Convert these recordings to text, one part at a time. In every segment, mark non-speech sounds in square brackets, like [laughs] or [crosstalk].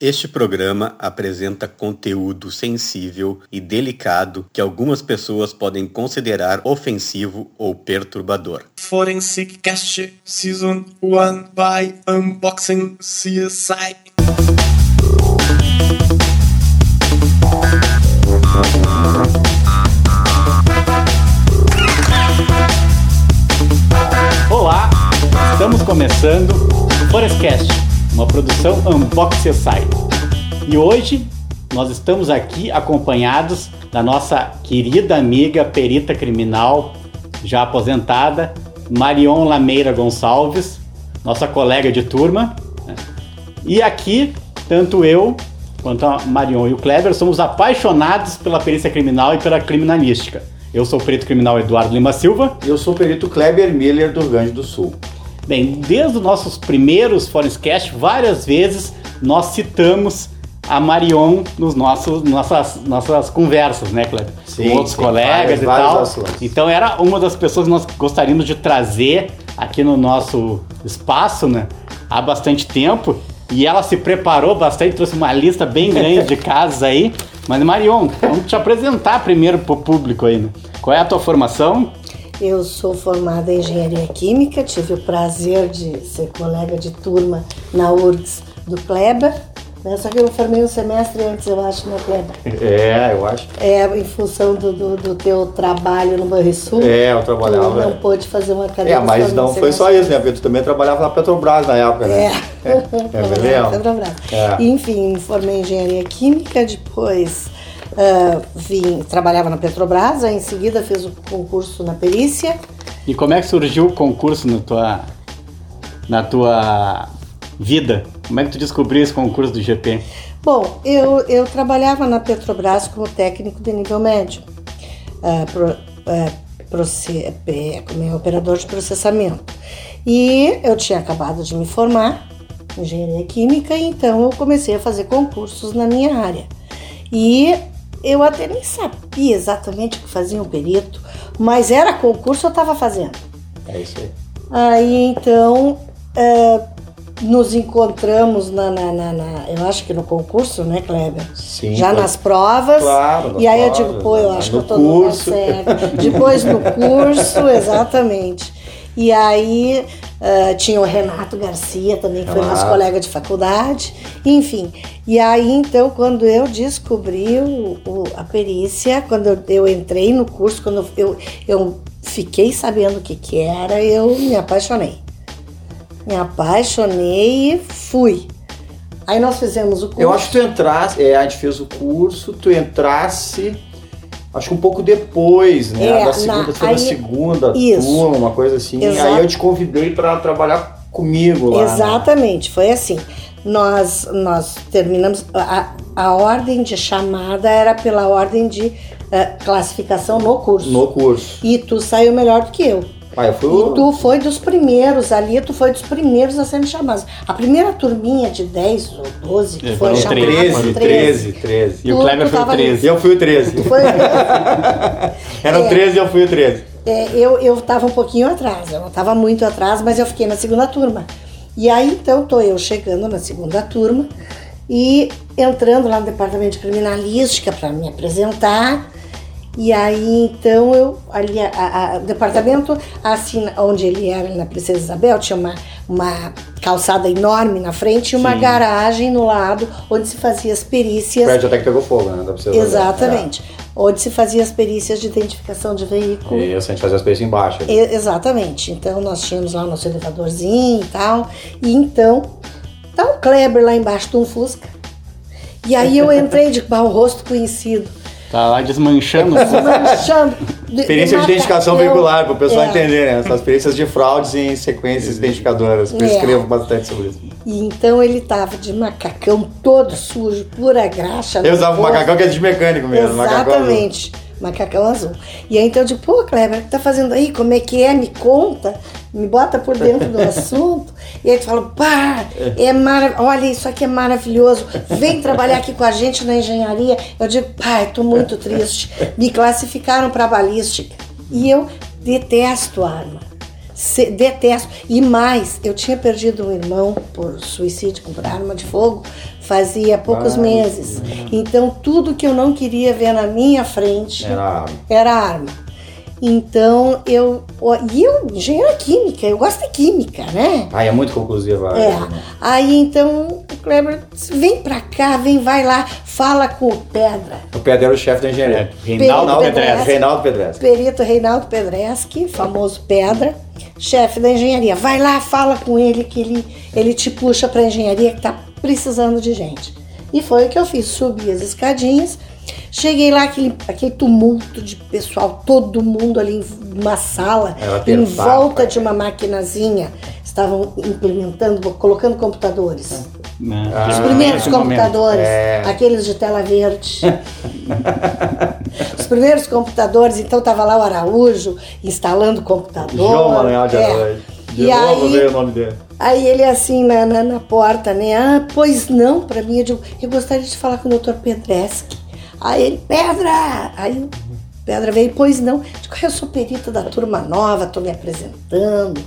Este programa apresenta conteúdo sensível e delicado que algumas pessoas podem considerar ofensivo ou perturbador. Forensic Cast Season 1 by Unboxing CSI. Olá, estamos começando o Forestcast, uma produção Unbox CSI. E hoje nós estamos aqui acompanhados da nossa querida amiga perita criminal, já aposentada, Marion Lameira Gonçalves, nossa colega de turma. né? E aqui, tanto eu quanto a Marion e o Kleber somos apaixonados pela perícia criminal e pela criminalística. Eu sou o perito criminal Eduardo Lima Silva. Eu sou o perito Kleber Miller do Rio Grande do Sul. Bem, desde os nossos primeiros Forestcast, várias vezes nós citamos a Marion nos nossos nossas nossas conversas, né, Kleber? Sim, Com outros sim, colegas vários- e vários tal. assuntos. Então era uma das pessoas que nós gostaríamos de trazer aqui no nosso espaço, né? Há bastante tempo. E ela se preparou bastante, trouxe uma lista bem grande de [laughs] casos aí. Mas Marion, vamos te apresentar primeiro pro público aí, né? Qual é a tua formação? Eu sou formada em engenharia química, tive o prazer de ser colega de turma na URGS do Kleber, né? só que eu formei um semestre antes, eu acho, né, Kleber? É, eu acho. É, em função do, do, do teu trabalho no Banrisul. É, eu Tu trabalhava. não pôde fazer uma cadeira. É, mas não foi só isso, né? Porque tu também trabalhava na Petrobras na época, né? É, [laughs] É, beleza? na [laughs] Petrobras. É. Enfim, me formei em engenharia química, depois ah, vim, trabalhava na Petrobras, aí em seguida fiz o concurso na perícia. E como é que surgiu o concurso na tua, na tua vida? Como é que tu descobriu esse concurso do GP? Bom, eu, eu trabalhava na Petrobras como técnico de nível médio, ah, pro- ah, proce- como é, operador de processamento. E eu tinha acabado de me formar em engenharia química, então eu comecei a fazer concursos na minha área. E eu até nem sabia exatamente o que fazia um perito, mas era concurso eu estava fazendo. É isso aí. Aí então é, nos encontramos na, na- na- na- eu acho que no concurso, né, Kleber? Sim, Já foi. nas provas. Claro, E aí eu digo, pô, eu acho que no eu tô no lugar curso. certo. [laughs] Depois no curso, exatamente. E aí ah, tinha o Renato Garcia também, que foi nosso Renato. colega de faculdade. Enfim. E aí então, quando eu descobri o- o- a perícia, quando eu, eu entrei no curso, quando eu, eu fiquei sabendo o que, que era, eu me apaixonei. Me apaixonei e fui. Aí nós fizemos o curso. Eu acho que tu entrasse, é, a gente fez o curso, tu entrasse, acho que um pouco depois, né? É, da segunda, na- aí- segunda Isso. turma, uma coisa assim. Exato. Aí eu te convidei pra trabalhar comigo lá. né? Exatamente, foi assim. Nós, nós terminamos. A, a ordem de chamada era pela ordem de eh, classificação no curso. No curso. E tu saiu melhor do que eu. Ah, eu fui o... E tu foi dos primeiros ali, tu foi dos primeiros a serem chamados. A primeira turminha de 10 ou 12 que É, foi foram chamada. 13, 13, 13. E o Kleber foi o tava 13. Eu fui o 13. Tu foi, [laughs] Eram É. 13 e eu fui o 13. É, eu, eu tava um pouquinho atrás, eu não tava muito atrás, mas eu fiquei na segunda turma. E aí então tô eu chegando na segunda turma e entrando lá no departamento de criminalística para me apresentar. E aí então eu ali a, a- a- o departamento assim onde ele era na Princesa Isabel tinha uma, uma calçada enorme na frente e uma Sim. garagem no lado onde se fazia as O perícias prédio até que pegou fogo, né? Você ver. exatamente onde se fazia as perícias de identificação de veículo É. Isso, a gente fazia as peças embaixo. e- Exatamente. Então nós tínhamos lá o nosso elevadorzinho e tal. E então, tá o Kleber lá embaixo de um Fusca. E aí eu entrei de com o rosto conhecido. Tá lá desmanchando. Manchando. de- Experiência de identificação veicular, para o pessoal É. entender, né? Essas experiências de fraudes em sequências identificadoras. Eu É. escrevo bastante sobre isso. E então ele tava de macacão todo sujo, pura graxa. Eu usava o rosto. macacão que é de mecânico mesmo. Exatamente. Macacão azul. E aí então eu digo, pô, Kleber, o que tá fazendo aí? Como é que é? Me conta, me bota por dentro do [laughs] assunto. E aí tu fala, pá, é mara... olha, isso aqui é maravilhoso. Vem trabalhar aqui com a gente na engenharia. Eu digo, pai, tô muito triste. Me classificaram para balística. E eu detesto arma. Se- detesto. E mais, eu tinha perdido um irmão por suicídio, por arma de fogo. Fazia poucos Ah, meses. Então tudo que eu não queria ver na minha frente Era era arma. Então eu. E eu, engenheira química, eu gosto de química, né? Ah, é muito conclusiva. É. Aí então o Kleber disse, vem pra cá, vem, vai lá, fala com o Pedra. O Pedro era o chefe da engenharia. Reinaldo Pedrez. Reinaldo Pedrez. Perito Reinaldo Pedreschi, famoso Pedra, chefe da engenharia. Vai lá, fala com ele que ele, ele te puxa pra engenharia que tá precisando de gente. E foi o que eu fiz, subi as escadinhas, cheguei lá, aquele, aquele tumulto de pessoal, todo mundo ali em uma sala, em volta cara. de uma maquinazinha, estavam implementando, colocando computadores. Né? Os Ah, primeiros nesse momento. computadores, É. aqueles de tela verde. Os primeiros computadores, então tava lá o Araújo instalando computador. João Manuel de É. Araújo. De E novo aí- veio o nome dele. Aí ele assim na, na, na porta, né? Ah, pois não, pra mim, eu digo, eu gostaria de falar com o Dr. Pedreschi. Aí ele, Pedra! Aí o Pedra veio, pois não. Eu digo, eu sou perita da turma nova, tô me apresentando.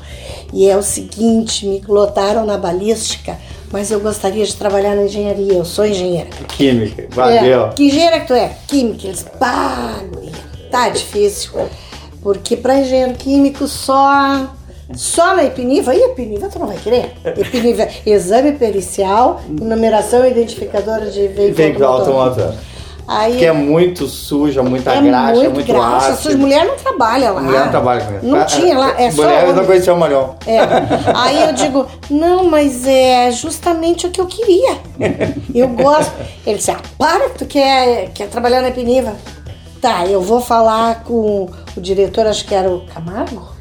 E é o seguinte, me lotaram na balística, mas eu gostaria de trabalhar na engenharia, eu sou engenheira. Química. Valeu. É, que engenheira que tu é? Química. Eles, pá, tá difícil. Porque para engenheiro químico só só na Epiniva, e Epiniva tu não vai querer. Epiniva, é exame pericial, numeração identificadora de veículo automotor. Aí Que é muito suja, muita é graxa, muito, muito graxa. ácido. Suas mulher não trabalha lá. Mulher não trabalha com isso. Não tinha lá, é só Mulheres não homem. conheciam o Marion. É. Aí eu digo, não, mas é justamente o que eu queria. Eu gosto. Ele disse, ah, para que tu quer, quer trabalhar na Peniva. Tá, eu vou falar com o diretor, acho que era o Camargo?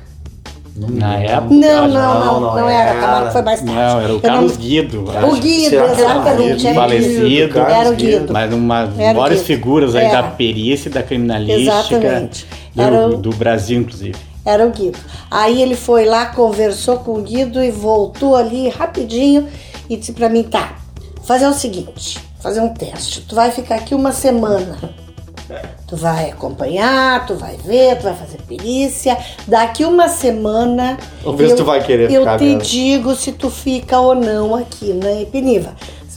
Na época. Não, não, não, não não, era. Camargo foi mais tarde. Não, era o Carlos não- Guido. O. Guido, exatamente. Falecido. Era o Guido. Mas uma Guido. figuras aí da perícia e da criminalística Exatamente. do, Era o- do Brasil, inclusive. Era o Guido. Aí ele foi lá, conversou com o Guido e voltou ali rapidinho e disse pra mim, tá, fazer o seguinte, fazer um teste. Tu vai ficar aqui uma semana. Tu vai acompanhar, tu vai ver, tu vai fazer perícia. Daqui uma semana. Vamos ver se eu- tu vai querer Eu ficar te mesmo. digo se tu fica ou não aqui na Epiniva.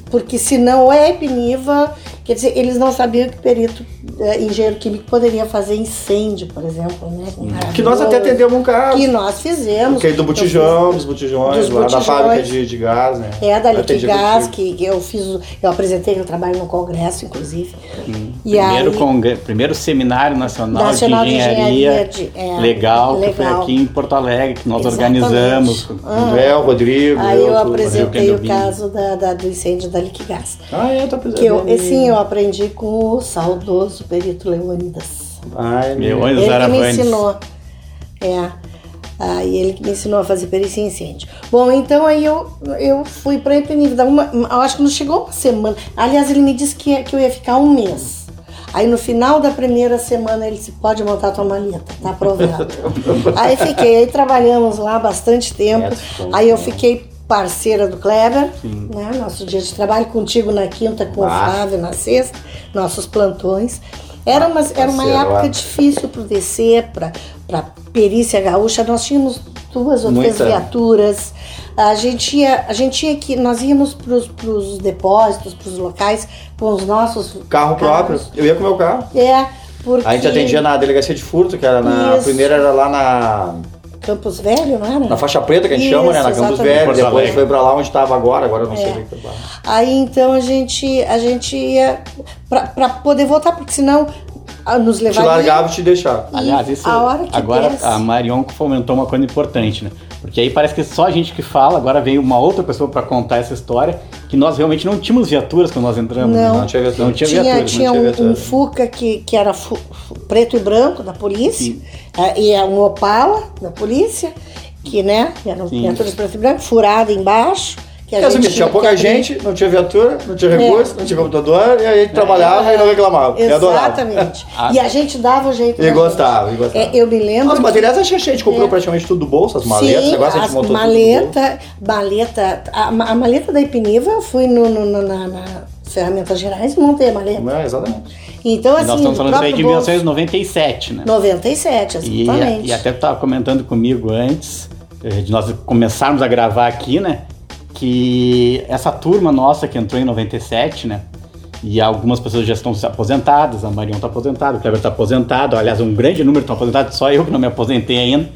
Porque se não é Epiniva, quer dizer, eles não sabiam que perito, eh, engenheiro químico, poderia fazer incêndio, por exemplo, né? Que nós até atendemos um caso. Que nós fizemos. Que é do botijão, dos botijões, Dos lá da botijões. fábrica de, de gás, né? É da Liquigás, que, que eu fiz, eu apresentei que eu trabalho no congresso, inclusive. E Primeiro, aí, congre- primeiro Seminário Nacional, Nacional de de Engenharia, Engenharia de- é, legal, que foi legal. aqui em Porto Alegre, que nós Exatamente. organizamos. Ah. É, o Rodrigo. aí eu tudo. apresentei o caso da, da- do incêndio da Liquigás. Ah, é, tá Que eu, apresentando. sim, eu aprendi com o saudoso perito Leônidas. Ai, Meu, os Ele que me ensinou. É. Aí ele que me ensinou a fazer perícia em incêndio. Bom, então aí eu, eu fui pra Ipeniva. Uma, eu acho que não chegou uma semana. Aliás, ele me disse que, que eu ia ficar um mês. Aí no final da primeira semana ele disse, pode montar tua maleta, tá aprovado. [laughs] aí fiquei, aí trabalhamos lá bastante tempo. É, foi, aí eu fiquei parceira do Kleber, né? Nosso dia de trabalho contigo na quinta, com o Ah. Flávio na sexta, nossos plantões. Era uma, era uma época difícil para descer, para perícia gaúcha. Nós tínhamos duas ou três viaturas. A gente ia, a gente tinha que, nós íamos para os depósitos, para os locais com os nossos Carro próprio. Eu ia com o meu carro. É, porque A gente atendia na delegacia de furto, que era na. Isso. A primeira era lá na. Campos Velho, não era? Na faixa preta que a gente Isso, chama, né? Na Campos exatamente. Velho. Depois foi pra lá onde estava agora, agora eu não sei É. o que foi. Aí então a gente, a gente ia para poder voltar, porque senão ah, nos Te levaria. largava e te deixava. E Aliás, isso a hora que agora desce- a Marion fomentou uma coisa importante, né? Porque aí parece que só a gente que fala, agora veio uma outra pessoa para contar essa história, que nós realmente não tínhamos viaturas quando nós entramos. Não. né? Não tinha viatura. Não tinha, tinha, viaturas. tinha não tinha um, viatura. um Fuca que, que era preto e branco da polícia, eh, e é um Opala da polícia, que né, eram Sim. viaturas preto e branco, furada embaixo. Que a gente tinha que pouca gente, não tinha viatura, não tinha É. recurso, não tinha computador, e aí a gente trabalhava e não reclamava. Exatamente. [laughs] Ah. E a gente dava o jeito. E gostava, gente. e gostava. É, eu me lembro. Os que- materiais gente, a gente comprou É. praticamente tudo do bolso, as maletas, Sim, negócio a gente montou tudo do bolso. maleta, maleta, a, a maleta da Ipiniva, eu fui no, no- no- na, na Ferramentas Gerais e montei a maleta. Não, exatamente. Então, E assim, nós estamos do falando isso aí de próprio bolso. 1997, né? 97, E, exatamente. e até estava comentando comigo antes eh, de nós começarmos a gravar aqui, né? que essa turma nossa que entrou em 97, né? E algumas pessoas já estão aposentadas, a Marion está aposentada, o Kleber está aposentado, aliás, um grande número estão aposentados, só eu que não me aposentei ainda,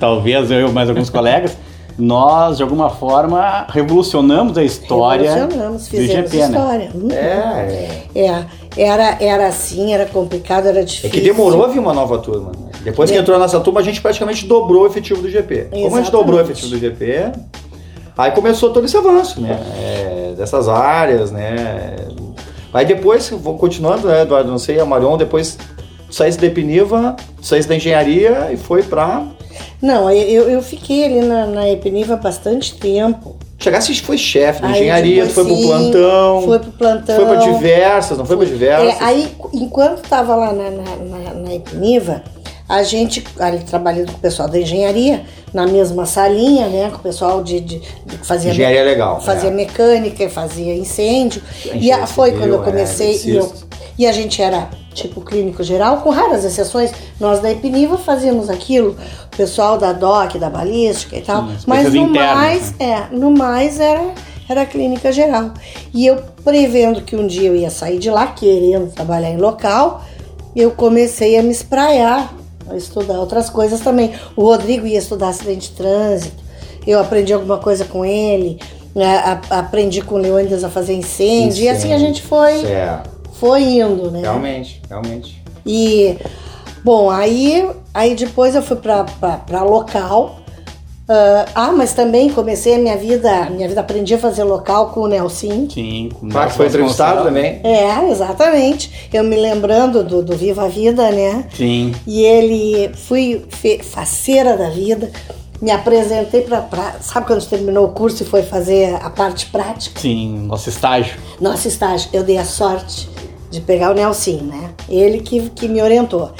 talvez eu e mais alguns [laughs] colegas. Nós, de alguma forma, revolucionamos a história Revolucionamos, do fizemos IGP, né? história. Uhum. É, é. É, era, era assim, era complicado, era É difícil. que demorou a vir uma nova turma. né? Depois que É. entrou a nossa turma, a gente praticamente dobrou o efetivo do GP. Como a gente Exatamente. dobrou o efetivo do GP, aí começou todo esse avanço, né? É, dessas áreas, né? Aí depois, vou continuando, né, Eduardo? Não sei, a Marion depois saísse da Epiniva, saísse da engenharia e foi pra. Não, eu, eu fiquei ali na, na Epiniva bastante tempo. Chegasse foi chefe da Aí, engenharia, tipo foi pro plantão. Foi pro plantão. Foi pra diversas, não foi pra diversas? É, aí, enquanto estava lá na, na, na, na Ipniva, a gente, ali trabalhando com o pessoal da engenharia, na mesma salinha, né? Com o pessoal de, de, de que fazia, Engenharia é legal, fazia é. mecânica, fazia incêndio. E a, foi civil, quando eu é, comecei. e, eu, eletricista. E a gente era tipo clínico geral, com raras exceções. Nós da Ipniva fazíamos aquilo, o pessoal da DOC, da balística e tal. Sim, as mas no internas, mais, né? é, no mais era, era clínica geral. E eu prevendo que um dia eu ia sair de lá, querendo trabalhar em local, eu comecei a me espraiar, a estudar outras coisas também. O Rodrigo ia estudar acidente de trânsito, eu aprendi alguma coisa com ele, né, a- aprendi com o Leônidas a fazer incêndio, e assim a gente foi, É, foi indo, né? realmente, realmente. E, bom, aí, aí depois eu fui pra local. Ah, ah, mas também comecei a minha vida, minha vida aprendi a fazer local com o Nelson. Sim, com Ah, que foi entrevistado também? É, exatamente. Eu me lembrando do, do Viva a Vida, né? Sim. E ele, fui fe- faceira da vida, me apresentei pra, pra. Sabe quando terminou o curso e foi fazer a parte prática? Sim, nosso estágio. Nosso estágio, eu dei a sorte de pegar o Nelson, né? Ele que, que me orientou.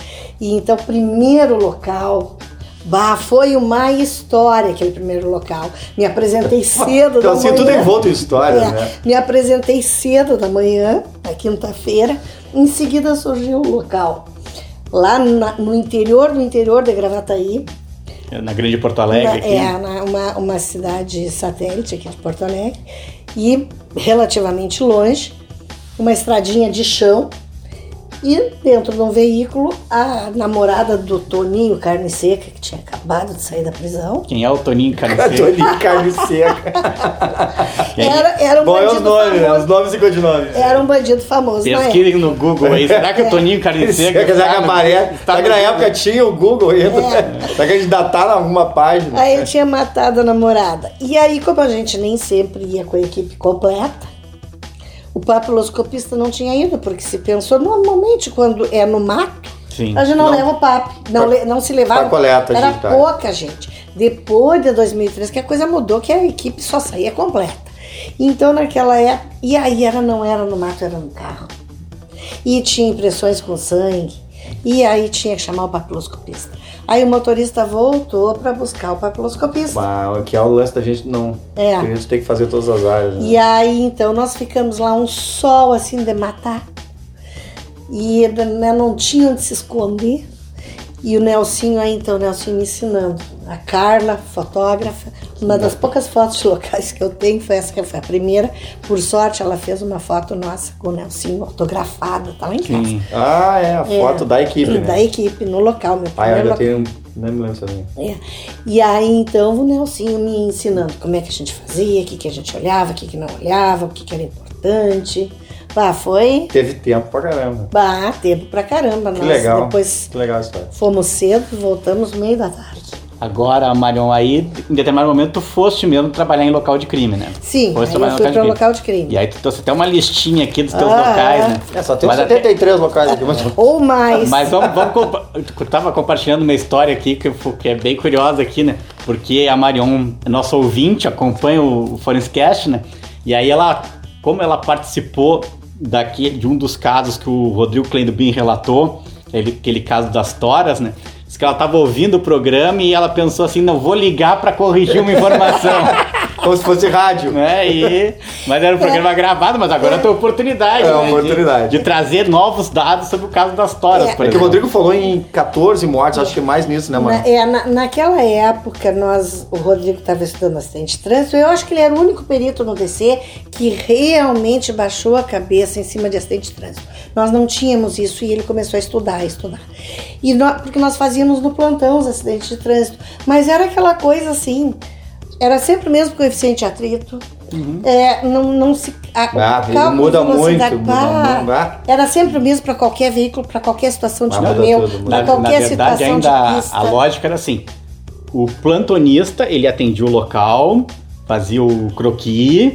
E então, primeiro local, bah, foi uma história aquele primeiro local. Me apresentei [laughs] cedo Então, da assim, manhã. tudo envolto em história, É, né? Me apresentei cedo da manhã, na quinta-feira. Em seguida surgiu o local. Lá na- no interior do interior de Gravataí, Na Grande Porto Alegre. na- aqui. é, na- uma, uma cidade satélite aqui de Porto Alegre, e relativamente longe, uma estradinha de chão, e dentro de um veículo, a namorada do Toninho Carne Seca, que tinha acabado de sair da prisão. Quem é o Toninho Carniceiro? [laughs] Toninho Carne Seca. Aí, [laughs] Era, era um Bom, é os bandido nomes, né? famoso. Os nomes e codinomes. Era um bandido famoso. Pesquisem no Google aí. Será que o Toninho Carniceiro Será que está a no- Maré? está Será que na época tinha o Google ainda? É. Será que a gente dataram alguma página? Aí ele tinha matado a namorada. E aí, como a gente nem sempre ia com a equipe completa, o papiloscopista não tinha ido, porque se pensou, normalmente quando é no mato, Sim. a gente não, Não. leva o PAP, não, Pra- le- não se levava. coleta Era dados. pouca gente. Depois de 2003 que a coisa mudou, que a equipe só saía completa. Então naquela época, e aí era, não era no mato, era no carro. E tinha impressões com sangue. E aí tinha que chamar o papiloscopista. Aí o motorista voltou para buscar o papiloscopista. Bah, que é o lance da gente não. É. A gente tem que fazer todas as áreas. Né? E aí, então, nós ficamos lá um sol assim de matar. E né, não tinha onde se esconder. E o Nelsinho aí, então, o Nelsinho me ensinando. A Carla, fotógrafa, uma das poucas fotos locais que eu tenho foi essa que foi a primeira. Por sorte, ela fez uma foto nossa com o Nelsinho autografada, tá lá em casa. Sim. Ah, é, a É, da equipe, né? Da equipe, no local, meu Ah, eu já tenho. Não me lembro também. É. E aí, então, o Nelsinho me ensinando como é que a gente fazia, o que, que a gente olhava, o que, que não olhava, o que, que era importante. Bah, foi. Teve tempo pra caramba. Bah, tempo pra caramba. Que Nós legal. depois Que legal a história. fomos cedo, voltamos no meio da tarde. Agora, Marion, aí, em determinado momento, tu foste mesmo trabalhar em local de crime, né? Sim, Foste aí trabalhar eu em fui para local de crime. E aí tu trouxe até uma listinha aqui dos teus Ah, locais, é. né? É, só tem Mas até- 73 locais aqui, mas. Ou mais. Mas vamos, vamos compa- eu tava compartilhando uma história aqui que, que é bem curiosa aqui, né? Porque a Marion, nossa ouvinte, acompanha o, Forenscast, né? E aí ela, como ela participou daqui de um dos casos que o Rodrigo Kleinbin relatou, aquele, aquele caso das toras, né? Que ela tava ouvindo o programa e ela pensou assim, não vou ligar para corrigir uma informação. [laughs] Como se fosse rádio. né? E, mas era um programa gravado, mas agora tem a oportunidade. É uma né, oportunidade. De, de trazer novos dados sobre o caso das toras, É. por É que o. Rodrigo falou em 14 mortes, acho que mais nisso, né, mano? Na, é, na- naquela época, nós, o Rodrigo estava estudando acidente de trânsito, eu acho que ele era o único perito no DC que realmente baixou a cabeça em cima de acidente de trânsito. Nós não tínhamos isso e ele começou a estudar, a estudar. E porque nós fazíamos no plantão os acidentes de trânsito. Mas era aquela coisa assim, era sempre o mesmo coeficiente de atrito. É, não, não se. A, Uhum. Ah, o muda muito, muda pá, muito, ah. Era sempre o mesmo para qualquer veículo, para qualquer situação de Ah, muda pneu, muda para Na, na qualquer verdade, situação ainda de pista. a lógica era assim: o plantonista ele atendia o local, fazia o croquis,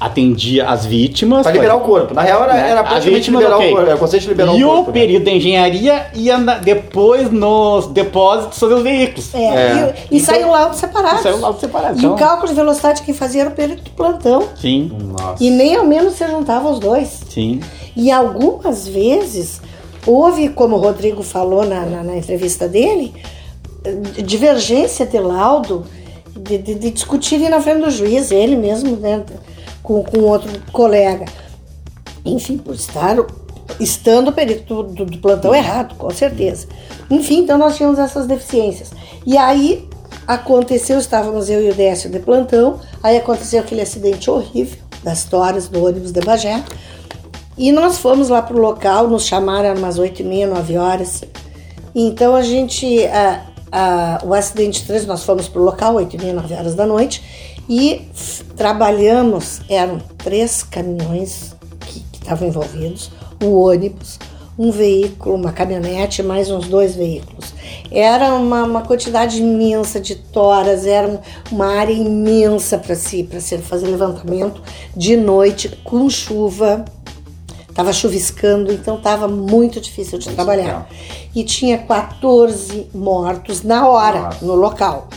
atendia as vítimas. Pra liberar o corpo. Na real, era, né? era As praticamente vítimas, liberar ok. o corpo. Era o conceito de liberar E o o corpo. né? período da engenharia ia na- depois nos depósitos sobre os veículos. É, É. E, e Então- saiu laudo separado. E saiu laudo separado, E então. o cálculo de velocidade quem fazia era o perito do plantão. Sim, Nossa. E nem ao menos se juntavam os dois. sim. E algumas vezes houve, como o Rodrigo falou na, na, na entrevista dele, divergência de laudo, de, de, de discutirem na frente do juiz, ele mesmo, né, com, com outro colega. Enfim, por estar estando o perito do, do- plantão errado, com certeza. Enfim, então nós tínhamos essas deficiências. E aí aconteceu, estávamos eu e o Décio de plantão, aí aconteceu aquele acidente horrível das toras do ônibus de Bagé. E nós fomos lá pro local, nos chamaram umas 8 e meia, 9 horas. Então a gente, a- a- o acidente de trânsito, nós fomos pro local, 8 e meia, 9 horas da noite, e trabalhamos, eram três caminhões que estavam envolvidos, o ônibus, um veículo, uma caminhonete, mais uns dois veículos. Era uma, uma quantidade imensa de toras, era um- uma área imensa para si, para ser fazer levantamento de noite com chuva. Tava chuviscando, então tava muito difícil de trabalhar. E tinha 14 mortos na hora, Nossa. no local.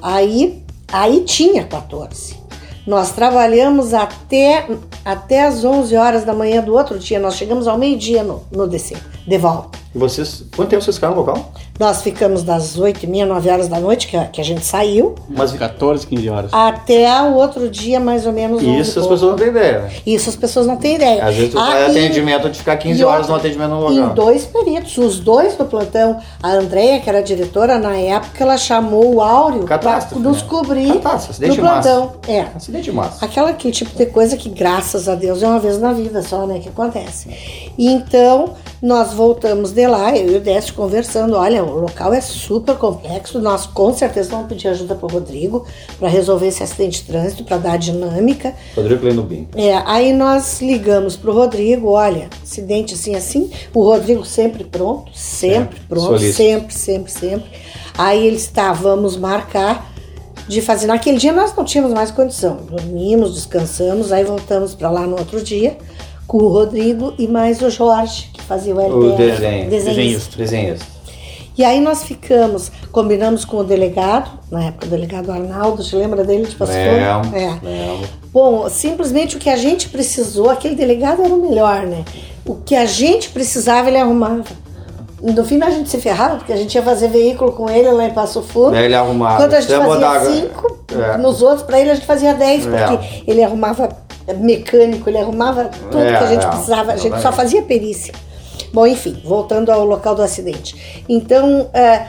Aí, aí tinha 14. Nós trabalhamos até, até as 11 horas da manhã do outro dia. Nós chegamos ao meio-dia no, no DC, de volta. Vocês. Quanto tempo vocês ficaram no local? Nós ficamos das 8 e meia, 9 horas da noite, que a, que a gente saiu, Mas 14, 15 horas. até o outro dia, mais ou menos. 11 Isso as pouco. pessoas não têm ideia. né? Isso as pessoas não têm ideia. Às vezes tu Ah, faz atendimento de ficar 15 e horas no atendimento no Em local. dois peritos, os dois do plantão. A Andréia, que era diretora na época, ela chamou o Áureo para Catástrofe, nos né? cobrir Catástrofe, no de massa. plantão. É. Acidente de massa. Aquela aquele tipo de coisa que, graças a Deus, é uma vez na vida só, né, que acontece. Então, nós voltamos de lá, eu e o Décio conversando, olha, o local é super complexo, nós com certeza vamos pedir ajuda pro Rodrigo para resolver esse acidente de trânsito, para dar dinâmica. Rodrigo Leno Bim. É, aí nós ligamos pro Rodrigo, olha, acidente assim, assim, o Rodrigo sempre pronto, sempre É, pronto, solícito. sempre, sempre, sempre. Aí eles, tá, vamos marcar de fazer. Naquele dia nós não tínhamos mais condição, dormimos, descansamos, aí voltamos para lá no outro dia com o Rodrigo e mais o Jorge, que fazia o O LDR, desenho. desenhista. Desenhista. E aí nós ficamos, combinamos com o delegado, na época o delegado Arnaldo, te lembra dele de Passo Fundo? Lembro, É. lembro. Bom, simplesmente o que a gente precisou, aquele delegado era o melhor, né? O que a gente precisava, ele arrumava. No fim, a gente se ferrava, porque a gente ia fazer veículo com ele lá em Passo Fundo. Ele arrumava. Quando a gente Você ia fazia cinco, É. nos outros, para ele a gente fazia dez, É. porque ele arrumava mecânico, ele arrumava tudo É, que a gente é, precisava, a gente só exatamente. fazia perícia. Bom, enfim, voltando ao local do acidente. Então, é,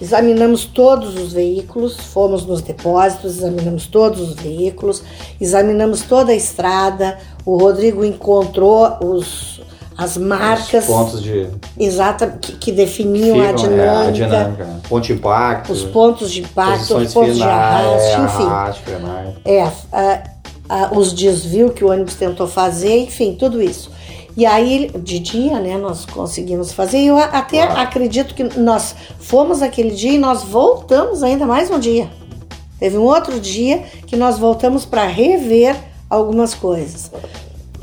examinamos todos os veículos, fomos nos depósitos, examinamos todos os veículos, examinamos toda a estrada. O Rodrigo encontrou os, as marcas Os pontos de. exata que, que definiam a dinâmica, é, a dinâmica. Ponto de impacto. os pontos de impacto, os pontos de finais, arraste, é, enfim. frenagem. É, os desvios que o ônibus tentou fazer, enfim, tudo isso. E aí, de dia, né, nós conseguimos fazer. E eu até acredito que nós fomos aquele dia e nós voltamos ainda mais um dia. Teve um outro dia que nós voltamos para rever algumas coisas.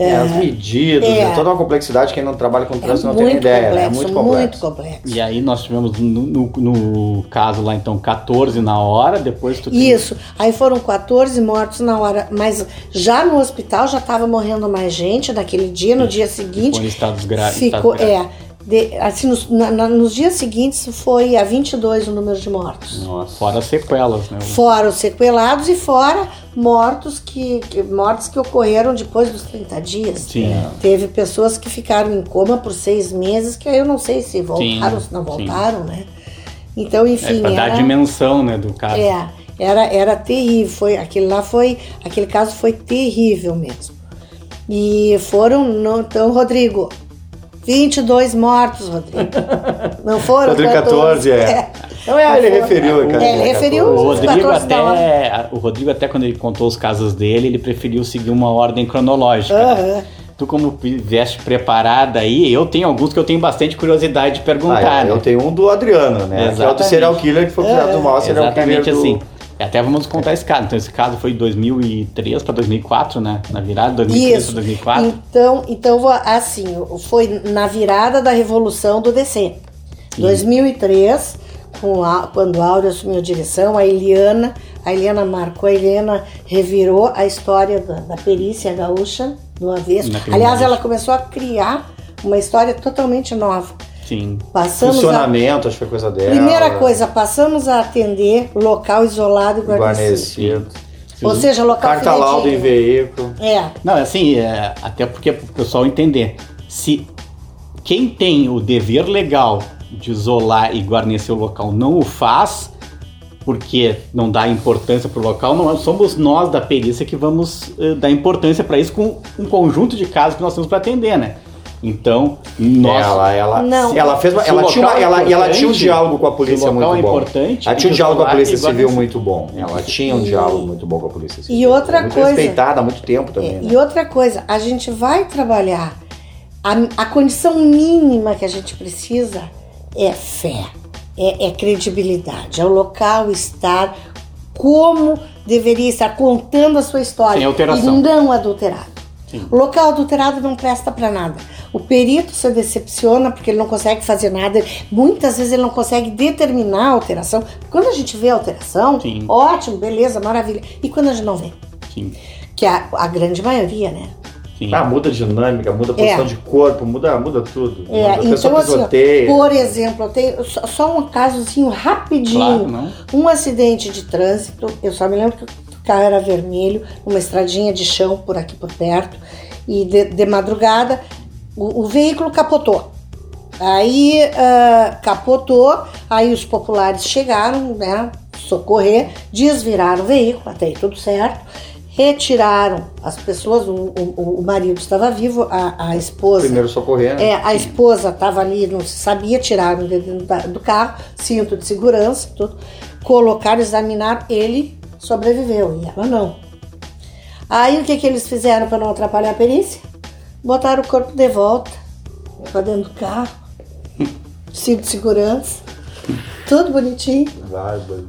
É, as medidas, é. né? toda uma complexidade. Quem não trabalha com É trânsito não tem ideia. complexo? É muito complexo. muito complexo. E aí nós tivemos no, no- no caso lá então 14 na hora, depois tu tem- Isso. Aí foram 14 mortos na hora, mas já no hospital já estava morrendo mais gente naquele dia, no dia seguinte. ficou em estados gra- Ficou, estados graves. é. De- assim, nos, na- na- nos dias seguintes foi a 22 o número de mortos. Nossa. Fora as sequelas, né? Fora os sequelados e fora mortos que, que- mortes que ocorreram depois dos 30 dias. Sim. Teve pessoas que ficaram em coma por seis meses, que aí eu não sei se voltaram ou se não sim. voltaram, né? Então, É enfim, pra dar a era, dimensão, né, do caso. é, era, era terrível. Foi, aquele lá foi. Aquele caso foi terrível mesmo. E foram. No, então, Rodrigo, 22 mortos, Rodrigo. Não foram? Rodrigo 14, é. Não, é, ele referiu, cara. É, ele referiu O os Rodrigo 14 até, o Rodrigo até quando ele contou os casos dele, ele preferiu seguir uma ordem cronológica. Aham. Tu como vieste preparada aí, eu tenho alguns que eu tenho bastante curiosidade de perguntar. Ah, é, eu né? tenho um do Adriano, né? Que é o do Exatamente. serial killer que foi criado do mal, serial Exatamente killer do... assim. Até vamos contar esse caso. Então esse caso foi de 2003 para 2004, né? Na virada 2003 para Isso. 2004. Então, então, assim, foi na virada da revolução do DC. 2003, com a, quando a Áurea assumiu a direção, a Eliana, a Eliana marcou, a Eliana revirou a história da, da perícia gaúcha no avesso. Aliás, ela começou a criar uma história totalmente nova. Sim. Passamos a, Funcionamento, acho que foi coisa dela. primeira coisa, passamos a atender local isolado e guarnecido. Guarnecido. Ou seja, local Carta laudo em veículo. É, Não, assim, é, até porque para o pessoal entender, se quem tem o dever legal de isolar e guarnecer o local não o faz, porque não dá importância para o local, não somos nós da perícia que vamos eh, dar importância para isso com um conjunto de casos que nós temos para atender, né? Então, nós. Ela, ela, Não. ela fez uma, ela tinha uma, é ela, e ela tinha um diálogo com a polícia local muito é bom. importante, ela tinha um diálogo com a polícia e civil muito bom. Ela tinha um diálogo muito bom com a polícia civil. E outra muito coisa- respeitada há muito tempo também. É, né? E outra coisa, a gente vai trabalhar. A, a condição mínima que a gente precisa é fé, é, é credibilidade, é o local estar como deveria estar contando a sua história Sem alteração. e não adulterado. O local adulterado não presta para nada. O perito se decepciona porque ele não consegue fazer nada. Muitas vezes ele não consegue determinar a alteração. Quando a gente vê a alteração, Sim. ótimo, beleza, maravilha. E quando a gente não vê? Sim, Que é a, a grande maioria, né? sim. Ah, muda a dinâmica, muda a posição É. de corpo, muda, muda tudo. É, a pessoa então, assim, ó, por exemplo, eu tenho só, um casozinho rapidinho. Claro. Um acidente de trânsito, eu só me lembro que carro era vermelho, uma estradinha de chão por aqui por perto, e de, de madrugada o, o veículo capotou. Aí ah, capotou, aí os populares chegaram, né, socorrer, desviraram o veículo, até aí tudo certo, retiraram as pessoas, o, o, o marido estava vivo, a, a esposa Primeiro socorrer. né? é, a esposa estava ali, não se sabia, tiraram da- do carro, cinto de segurança, tudo. Colocaram, examinaram, ele sobreviveu e ela não. Aí o que, que eles fizeram para não atrapalhar a perícia? Botaram o corpo de volta para dentro do carro, cinto de segurança, tudo bonitinho. Vai, vai.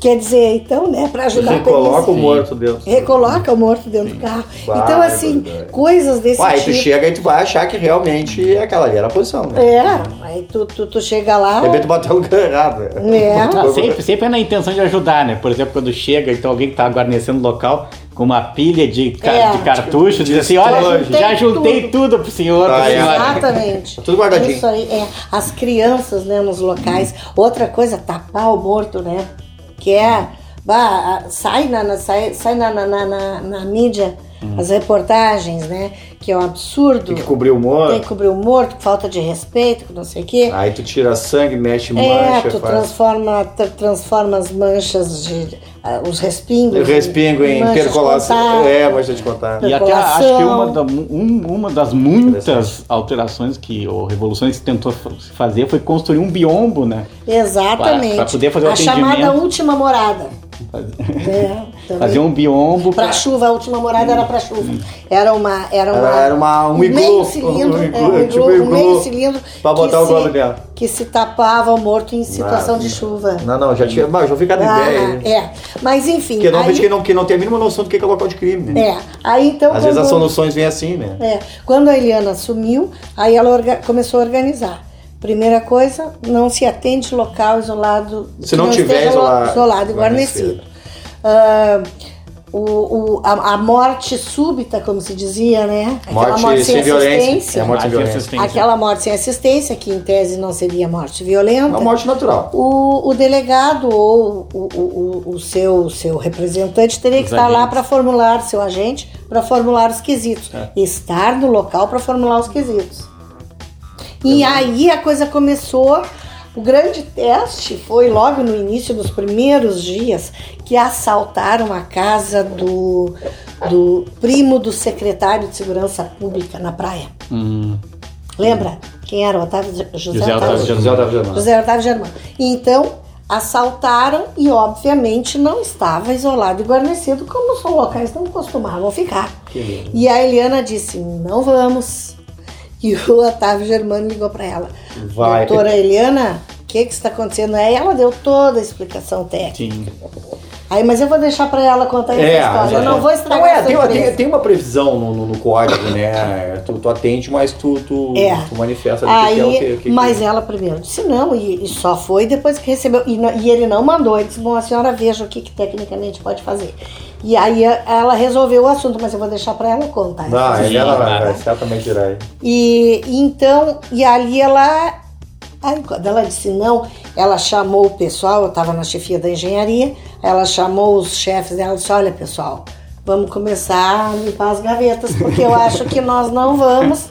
Quer dizer, então, né, para ajudar a Coloca o morto dentro. Recoloca o morto dentro do carro. Vai, então, assim, vai. coisas desse Uai, tipo. tu chega e tu vai achar que realmente aquela ali era a posição, né? É, aí tu, tu, tu chega lá. De repente tu o lugar errado. É. Ah, sempre, sempre é na intenção de ajudar, né? Por exemplo, quando chega, então alguém que tá guarnecendo o local com uma pilha de, ca- É. de cartucho, diz assim, olha, juntei já juntei tudo. tudo, pro senhor, Ah, pra é. senhora. Exatamente. Tá tudo guardadinho. Isso aí, é. As crianças, né, nos locais. Outra coisa, tapar o morto, né? Que é. Bah, sai na, sai, sai na, na, na, na- na mídia as reportagens, né? Que é um absurdo. Tem que cobrir o Tem morto. que cobrir o morto, falta de respeito, não sei o quê. Aí tu tira sangue, mexe é, mancha, tu faz. transforma, tra- transforma as manchas de. ah, os respingos. Respingo em percolação. É, mancha de contato. E até acho que uma, da- um- uma das muitas alterações que, ou revoluções que tentou fa- fazer foi construir um biombo, né? Exatamente. Pra- pra poder fazer o a chamada atendimento. última morada. É. [laughs] Fazer um biombo Pra chuva, a última morada era pra chuva. Era uma. Era, uma, Era- era uma- um iglu, meio cilindro. um é, iglu, um, iglu, tipo um iglu, meio cilindro. pra botar o globo dentro. Que se tapava o morto em situação Ah, de chuva. Não, não, já tinha. Mas já ouvi cada Ah, ideia. é. Mas enfim. Porque normalmente quem não, quem não tem a mínima noção do que é local de crime, né? é. Aí então. Às vezes as quando- soluções vêm assim, né? É, quando a Eliana assumiu, aí ela orga- começou a organizar. Primeira coisa, não se atende local isolado. Se que não tiver isolado, isolado e guarnecido. guarnecido. Ah, o, o- a, a morte súbita, como se dizia, né? Aquela Morte sem violência. É morte sem violência. assistência. Aquela morte sem assistência, que em tese não seria morte É violenta. uma morte natural. O, o delegado ou o, o, o- o seu, seu representante teria que Os estar lá para formular, seu agente, para formular os quesitos. É. Estar no local para formular os quesitos. E aí a coisa começou. O grande teste foi logo no início dos primeiros dias que assaltaram a casa do, do primo do secretário de Segurança Pública na praia. Hum, Lembra? Quem era? O Otávio, José, José Otávio Otávio José Otávio Germano. José Otávio Germano. Então, assaltaram e, obviamente, não estava isolado e guarnecido, como os locais não costumavam ficar. E a Eliana disse: não vamos. E o Otávio Germano ligou para ela: Vai. Doutora Eliana, o que, que está acontecendo? Aí ela deu toda a explicação técnica. sim. Aí, mas eu vou deixar para ela contar essa É, história. Eu é. não vou estragar Não, é, a tem, tem, tem uma previsão no, no- no código, né? Tu, tu atende, mas tu, tu, É. tu manifesta ali o que é o Aí, que, mas que- ela primeiro disse não, e, e só foi depois que recebeu. E, e ele não mandou, ele disse, bom, a senhora veja o que, que tecnicamente pode fazer. E aí a- ela resolveu o assunto, mas eu vou deixar para ela contar. Não, Sim, ela vai, vai certamente irá. E e então, e ali ela. Aí quando ela disse não, ela chamou o pessoal, eu estava na chefia da engenharia, ela chamou os chefes dela e disse, olha pessoal, vamos começar a limpar as gavetas, porque eu acho que nós não vamos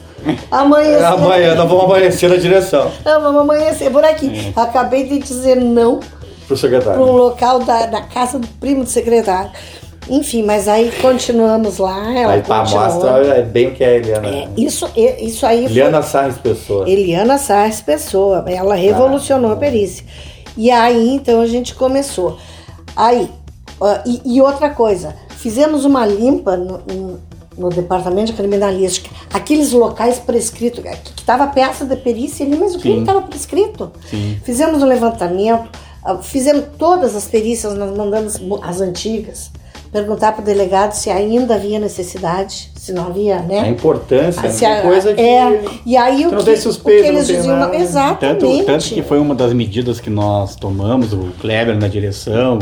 amanhecer. Amanhã nós vamos amanhecer na direção Não, vamos amanhecer por aqui. Acabei de dizer não pro secretário. para um local da, da casa do primo do secretário. Enfim, mas aí continuamos lá. Ela Aí continuou. mostra é bem o que é a Eliana. É, isso, e- isso aí foi Eliana Sarres Pessoa. Eliana Sarres Pessoa. Ela revolucionou a perícia. E aí, então, a gente começou. Aí, ó, e, e outra coisa, fizemos uma limpa no, no- no departamento de criminalística. Aqueles locais prescritos, que estava peça de perícia ali, mas o crime estava prescrito. Sim. Fizemos o levantamento, ah, fizemos todas as perícias, nós mandamos as antigas, perguntar para o delegado se ainda havia necessidade, se não havia, né? A importância, Ah, se tem a- coisa que. É, e aí o não que, o que eles diziam, nada. Tanto, exatamente. tanto que foi uma das medidas que nós tomamos, o Kleber na direção,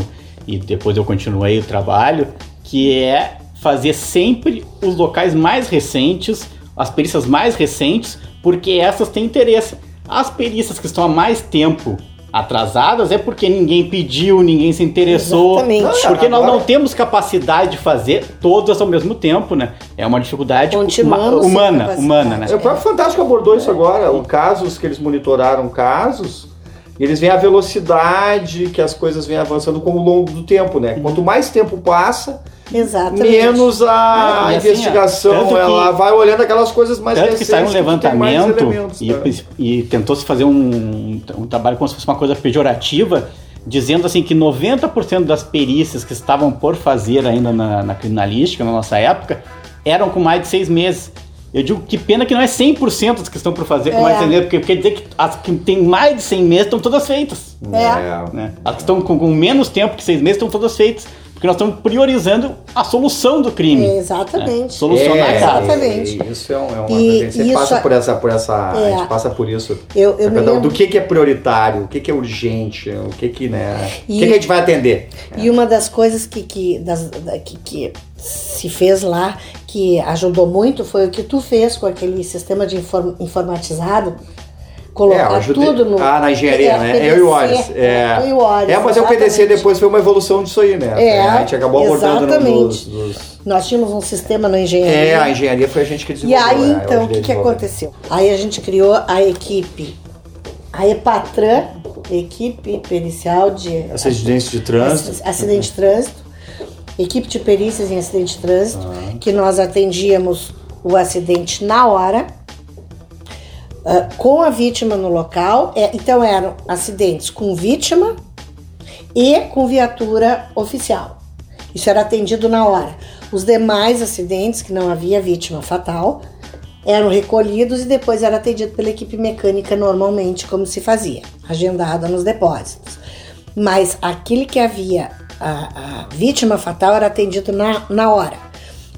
e depois eu continuei o trabalho, que é fazer sempre os locais mais recentes, as perícias mais recentes, porque essas têm interesse. As perícias que estão há mais tempo atrasadas é porque ninguém pediu, ninguém se interessou. Exatamente. Porque nós não temos capacidade de fazer todas ao mesmo tempo, né? É uma dificuldade uma- humana, humana, né? É, O próprio Fantástico abordou isso agora. O casos que eles monitoraram casos, e eles veem a velocidade que as coisas vêm avançando com o longo do tempo, né? Quanto mais tempo passa, Exatamente. menos a É, assim, investigação ó, tanto que- ela vai olhando aquelas coisas mais Tanto que recentes. saiu um levantamento elementos, e, né? e tentou-se fazer um, um trabalho como se fosse uma coisa pejorativa, dizendo assim que 90% das perícias que estavam por fazer ainda na, na criminalística, na nossa época, eram com mais de seis meses. Eu digo que pena que não é 100% das que estão por fazer com É. mais de seis meses, porque quer dizer que as que têm mais de 100 meses estão todas feitas. É. né? As que estão com, com menos tempo que seis meses estão todas feitas. Porque nós estamos priorizando a solução do crime. Exatamente. né? Solucionar é, a casa. Exatamente. é, Isso é, um- é uma E coisa. A gente sempre isso passa é- por essa. Por essa A É. gente passa por isso. Eu, eu lembro- Do que, que é prioritário, o que, que é urgente, o que, que, né? E- O que, que a gente vai atender? E uma das coisas que, que, das, da- que, que se fez lá, que ajudou muito, foi o que tu fez com aquele sistema de inform- informatizado. Colocar ajudei- tudo no. Ah, na engenharia, É, né? PDC, Eu e o Oris. É, eu e o Oris, é mas é o PDC exatamente. depois foi uma evolução disso aí, né? É, a gente acabou abordando no- exatamente. nos, nos- Nós tínhamos um sistema na engenharia. É, a engenharia foi a gente que E desenvolveu. aí, é, eu então, o que, que aconteceu? Aí a gente criou a equipe, a EPATRAN, Equipe Pericial de Acidentes de trânsito. Acidente de Trânsito, equipe de perícias em acidente de trânsito, Ah. que nós atendíamos o acidente na hora, ah, com a vítima no local. É, então eram acidentes com vítima e com viatura oficial. Isso era atendido na hora. Os demais acidentes, que não havia vítima fatal, eram recolhidos e depois era atendido pela equipe mecânica normalmente, como se fazia, agendada nos depósitos. Mas aquele que havia a, a vítima fatal era atendido na, na hora.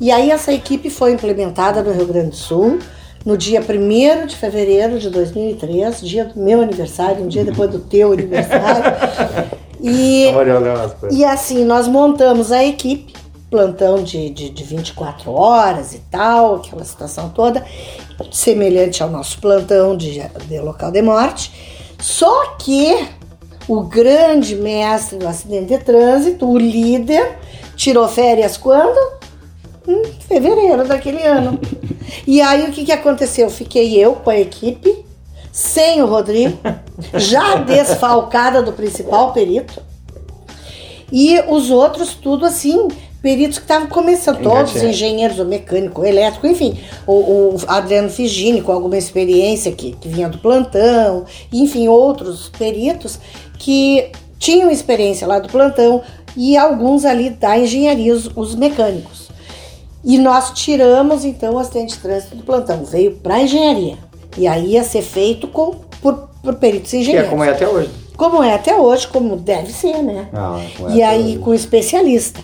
E aí essa equipe foi implementada no Rio Grande do Sul no dia 1 de fevereiro de 2003, dia do meu aniversário, um dia depois do teu aniversário. [laughs] E e assim, nós montamos a equipe plantão de, de, de 24 horas e tal, aquela situação toda, semelhante ao nosso plantão de, de local de morte. Só que o grande mestre do acidente de trânsito, o líder, tirou férias quando? Em fevereiro daquele ano. [laughs] E aí o que, que aconteceu? Fiquei eu com a equipe, sem o Rodrigo, [laughs] já desfalcada do principal perito. E os outros, tudo assim, peritos que estavam começando, todos engenheiros, o mecânico, o elétrico, enfim, o, o Adriano Figini com alguma experiência que, que vinha do plantão, enfim, outros peritos que tinham experiência lá do plantão e alguns ali da engenharia, os, os mecânicos. E nós tiramos então o acidente de trânsito do plantão, veio para a engenharia. E aí ia ser feito com, por, por peritos Que é engenheiros. como é até hoje. Como é até hoje, como deve ser, né? Ah, é e aí hoje. com especialista.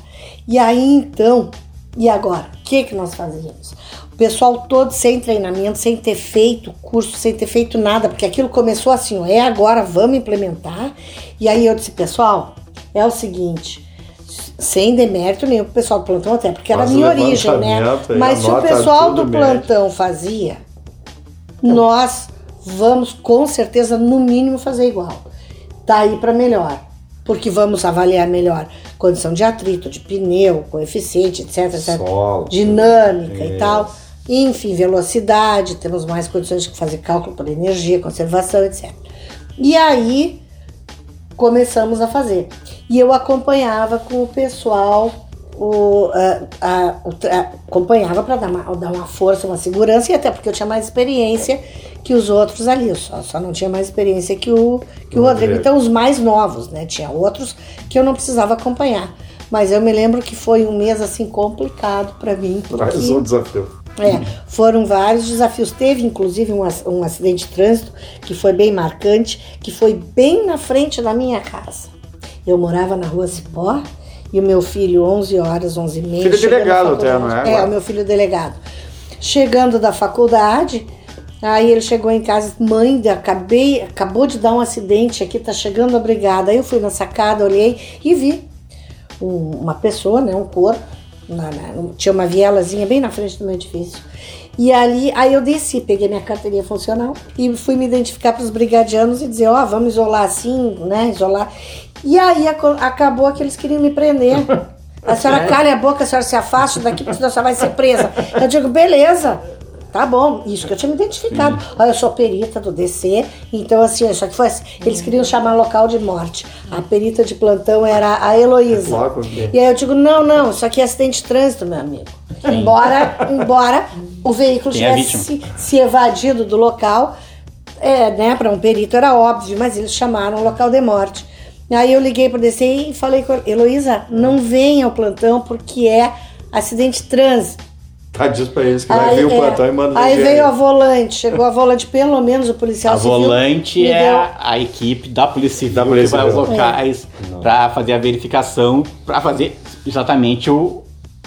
E aí então, e agora? O que que nós fazíamos? O pessoal todo sem treinamento, sem ter feito curso, sem ter feito nada, porque aquilo começou assim, ó, é agora, vamos implementar. E aí eu disse, pessoal, é o seguinte, sem demérito nenhum pro pessoal do plantão, até porque era a minha origem, né? Mas se o pessoal do plantão fazia, nós vamos com certeza, no mínimo, fazer igual. Tá aí para melhor. Porque vamos avaliar melhor condição de atrito, de pneu, coeficiente, etc, etc. Solo. Dinâmica e tal. Enfim, velocidade, temos mais condições de fazer cálculo por energia, conservação, etc. E aí começamos a fazer. E eu acompanhava com o pessoal, o, a- a- acompanhava para dar uma, dar uma força, uma segurança, e até porque eu tinha mais experiência que os outros ali. Eu só, só não tinha mais experiência que o, que o Rodrigo. Rodrigo. Então, os mais novos, né? Tinha outros que eu não precisava acompanhar. Mas eu me lembro que foi um mês assim complicado para mim. Porque... Mais um desafio. É, foram vários desafios. Teve, inclusive, um, um acidente de trânsito que foi bem marcante, que foi bem na frente da minha casa. Eu morava na rua Cipó e o meu filho, 11 horas, 11 e meia. Filho delegado até, não é, É, o meu filho delegado. Chegando da faculdade, aí ele chegou em casa, mãe, acabei, acabou de dar um acidente aqui, tá chegando a brigada. Aí eu fui na sacada, olhei e vi um- uma pessoa, né, um corpo, na- na- tinha uma vielazinha bem na frente do meu edifício. E ali, aí eu desci, peguei minha carteirinha funcional e fui me identificar para os brigadianos e dizer, ó, vamos isolar assim, né, isolar. E aí acabou que eles queriam me prender. [laughs] A senhora calha a boca, a senhora se afasta daqui, porque senão a senhora vai ser presa. Eu digo, beleza. Tá bom, isso que eu tinha me identificado. Olha, eu sou perita do DC, então assim, só que foi assim, eles queriam chamar local de morte. A perita de plantão era a Heloísa. Né? E aí eu digo, não, não, isso aqui é acidente de trânsito, meu amigo. Embora, embora o veículo Tem a tivesse se, se evadido do local, é, né, para um perito era óbvio, mas eles chamaram o local de morte. Aí eu liguei para DC e falei com ela, Heloísa, não venha ao plantão porque é acidente de trânsito. Tá, diz pra eles que vai vir o é, plantão e manda aí veio a volante, chegou a volante, pelo menos o policial A civil volante me é deu- a, a equipe da Polícia Civil Da Polícia que vai aos locais para fazer a verificação, para fazer exatamente o,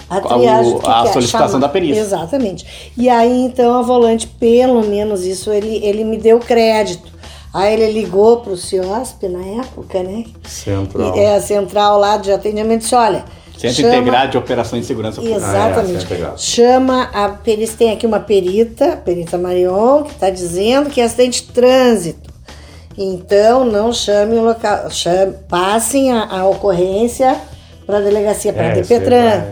A triagem o- que a solicitação da perícia. Exatamente. E aí, então, a volante, pelo menos isso, ele, ele me deu crédito. Aí ele ligou para o CIOSP na época, né? Central. E, é a central lá de atendimento disse, olha... Centro chama- Integrado de Operações de Segurança Pública. Ah, é, Exatamente. Centro Integrado. Chama a perícia, tem aqui uma perita, perita Marion, que está dizendo que é acidente de trânsito. Então, não chame o local, chame, passem a, a ocorrência para a delegacia, para a É, aí DPTran.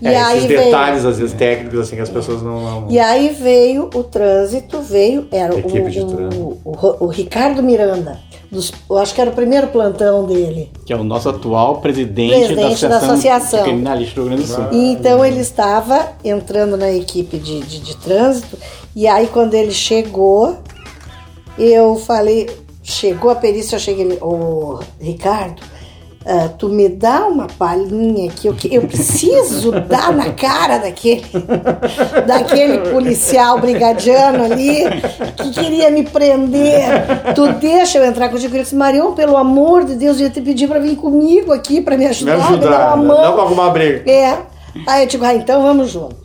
E É, aí esses veio- detalhes, às vezes, técnicos, assim, que as pessoas não... não- E aí veio o trânsito, veio, era o, o, trânsito. o, o- o Ricardo Miranda, dos, eu acho que era o primeiro plantão dele. Que é o nosso atual presidente, Presidente da da Associação, associação. de Criminalistas do Rio Grande do Sul. E então ele estava entrando na equipe de, de, de trânsito, e aí quando ele chegou, eu falei, chegou a perícia, eu cheguei, ô Ricardo, ah, tu me dá uma palhinha que eu, que eu preciso dar na cara daquele, daquele policial brigadiano ali que queria me prender. Tu deixa eu entrar contigo. Ele disse, Marion, pelo amor de Deus, eu ia te pedir para vir comigo aqui para me Me ajudar, me, dar ajudar, uma né? mão. não pra arrumar briga. É. Aí eu digo, ah, então vamos junto.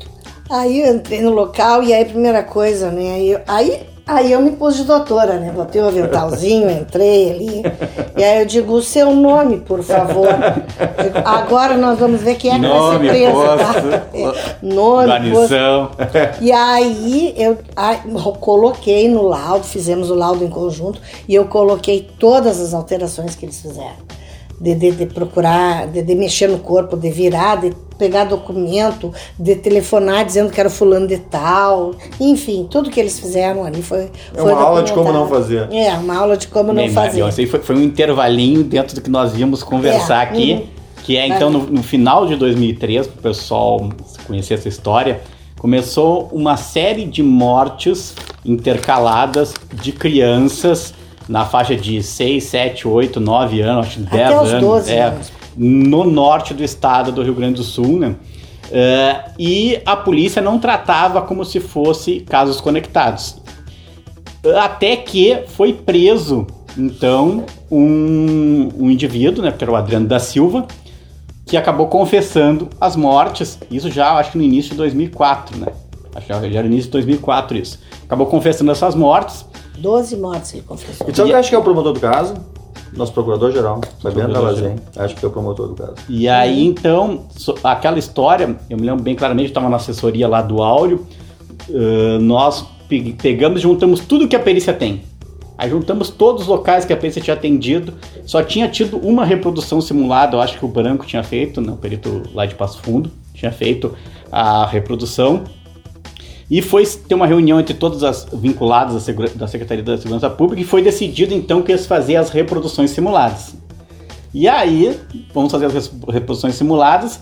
Aí eu entrei no local e aí a primeira coisa, né? Aí, eu- aí Aí eu me pus de doutora, né? Botei o aventalzinho, entrei ali. E aí eu digo, o seu nome, por favor. Digo, Agora nós vamos ver quem é que Nome, vai ser preso. tá? Nome. Guarnição. [laughs] E aí eu aí, coloquei no laudo, fizemos o laudo em conjunto, e eu coloquei todas as alterações que eles fizeram. De, de, de procurar, de, de mexer no corpo, de virar, de pegar documento, de telefonar dizendo que era fulano de tal. Enfim, tudo que eles fizeram ali foi. É foi uma aula de como não fazer. É, uma aula de como não Bem, fazer. Marion, isso aí foi, foi um intervalinho dentro do que nós íamos conversar É, aqui, uhum. que é então no, no final de 2003, para o pessoal conhecer essa história, começou uma série de mortes intercaladas de crianças na faixa de 6, 7, 8, 9 anos, acho que 10 Até os anos, 12 é, anos. no norte do estado do Rio Grande do Sul, né? É, e a polícia não tratava como se fosse casos conectados. Até que foi preso, então, um, um indivíduo, né, que era o Adriano da Silva, que acabou confessando as mortes, isso já acho que no início de 2004, né? Acho que já era no início de 2004 isso. Acabou confessando essas mortes. 12 mortes ele confessou. Então eu acho que é o promotor do caso, nosso procurador-geral, Fabiano. Dallazen. Acho que é o promotor do caso. E aí, então, so- aquela história, eu me lembro bem claramente, estava na assessoria lá do Áureo, ãh, nós pe- pegamos e juntamos tudo que a perícia tem. Aí juntamos todos os locais que a perícia tinha atendido, só tinha tido uma reprodução simulada, eu acho que o Branco tinha feito, né, o perito lá de Passo Fundo, tinha feito a reprodução. E foi ter uma reunião entre todas as segura- da Secretaria da Segurança Pública e foi decidido então que eles faziam as reproduções simuladas. E aí, vamos fazer as reproduções simuladas.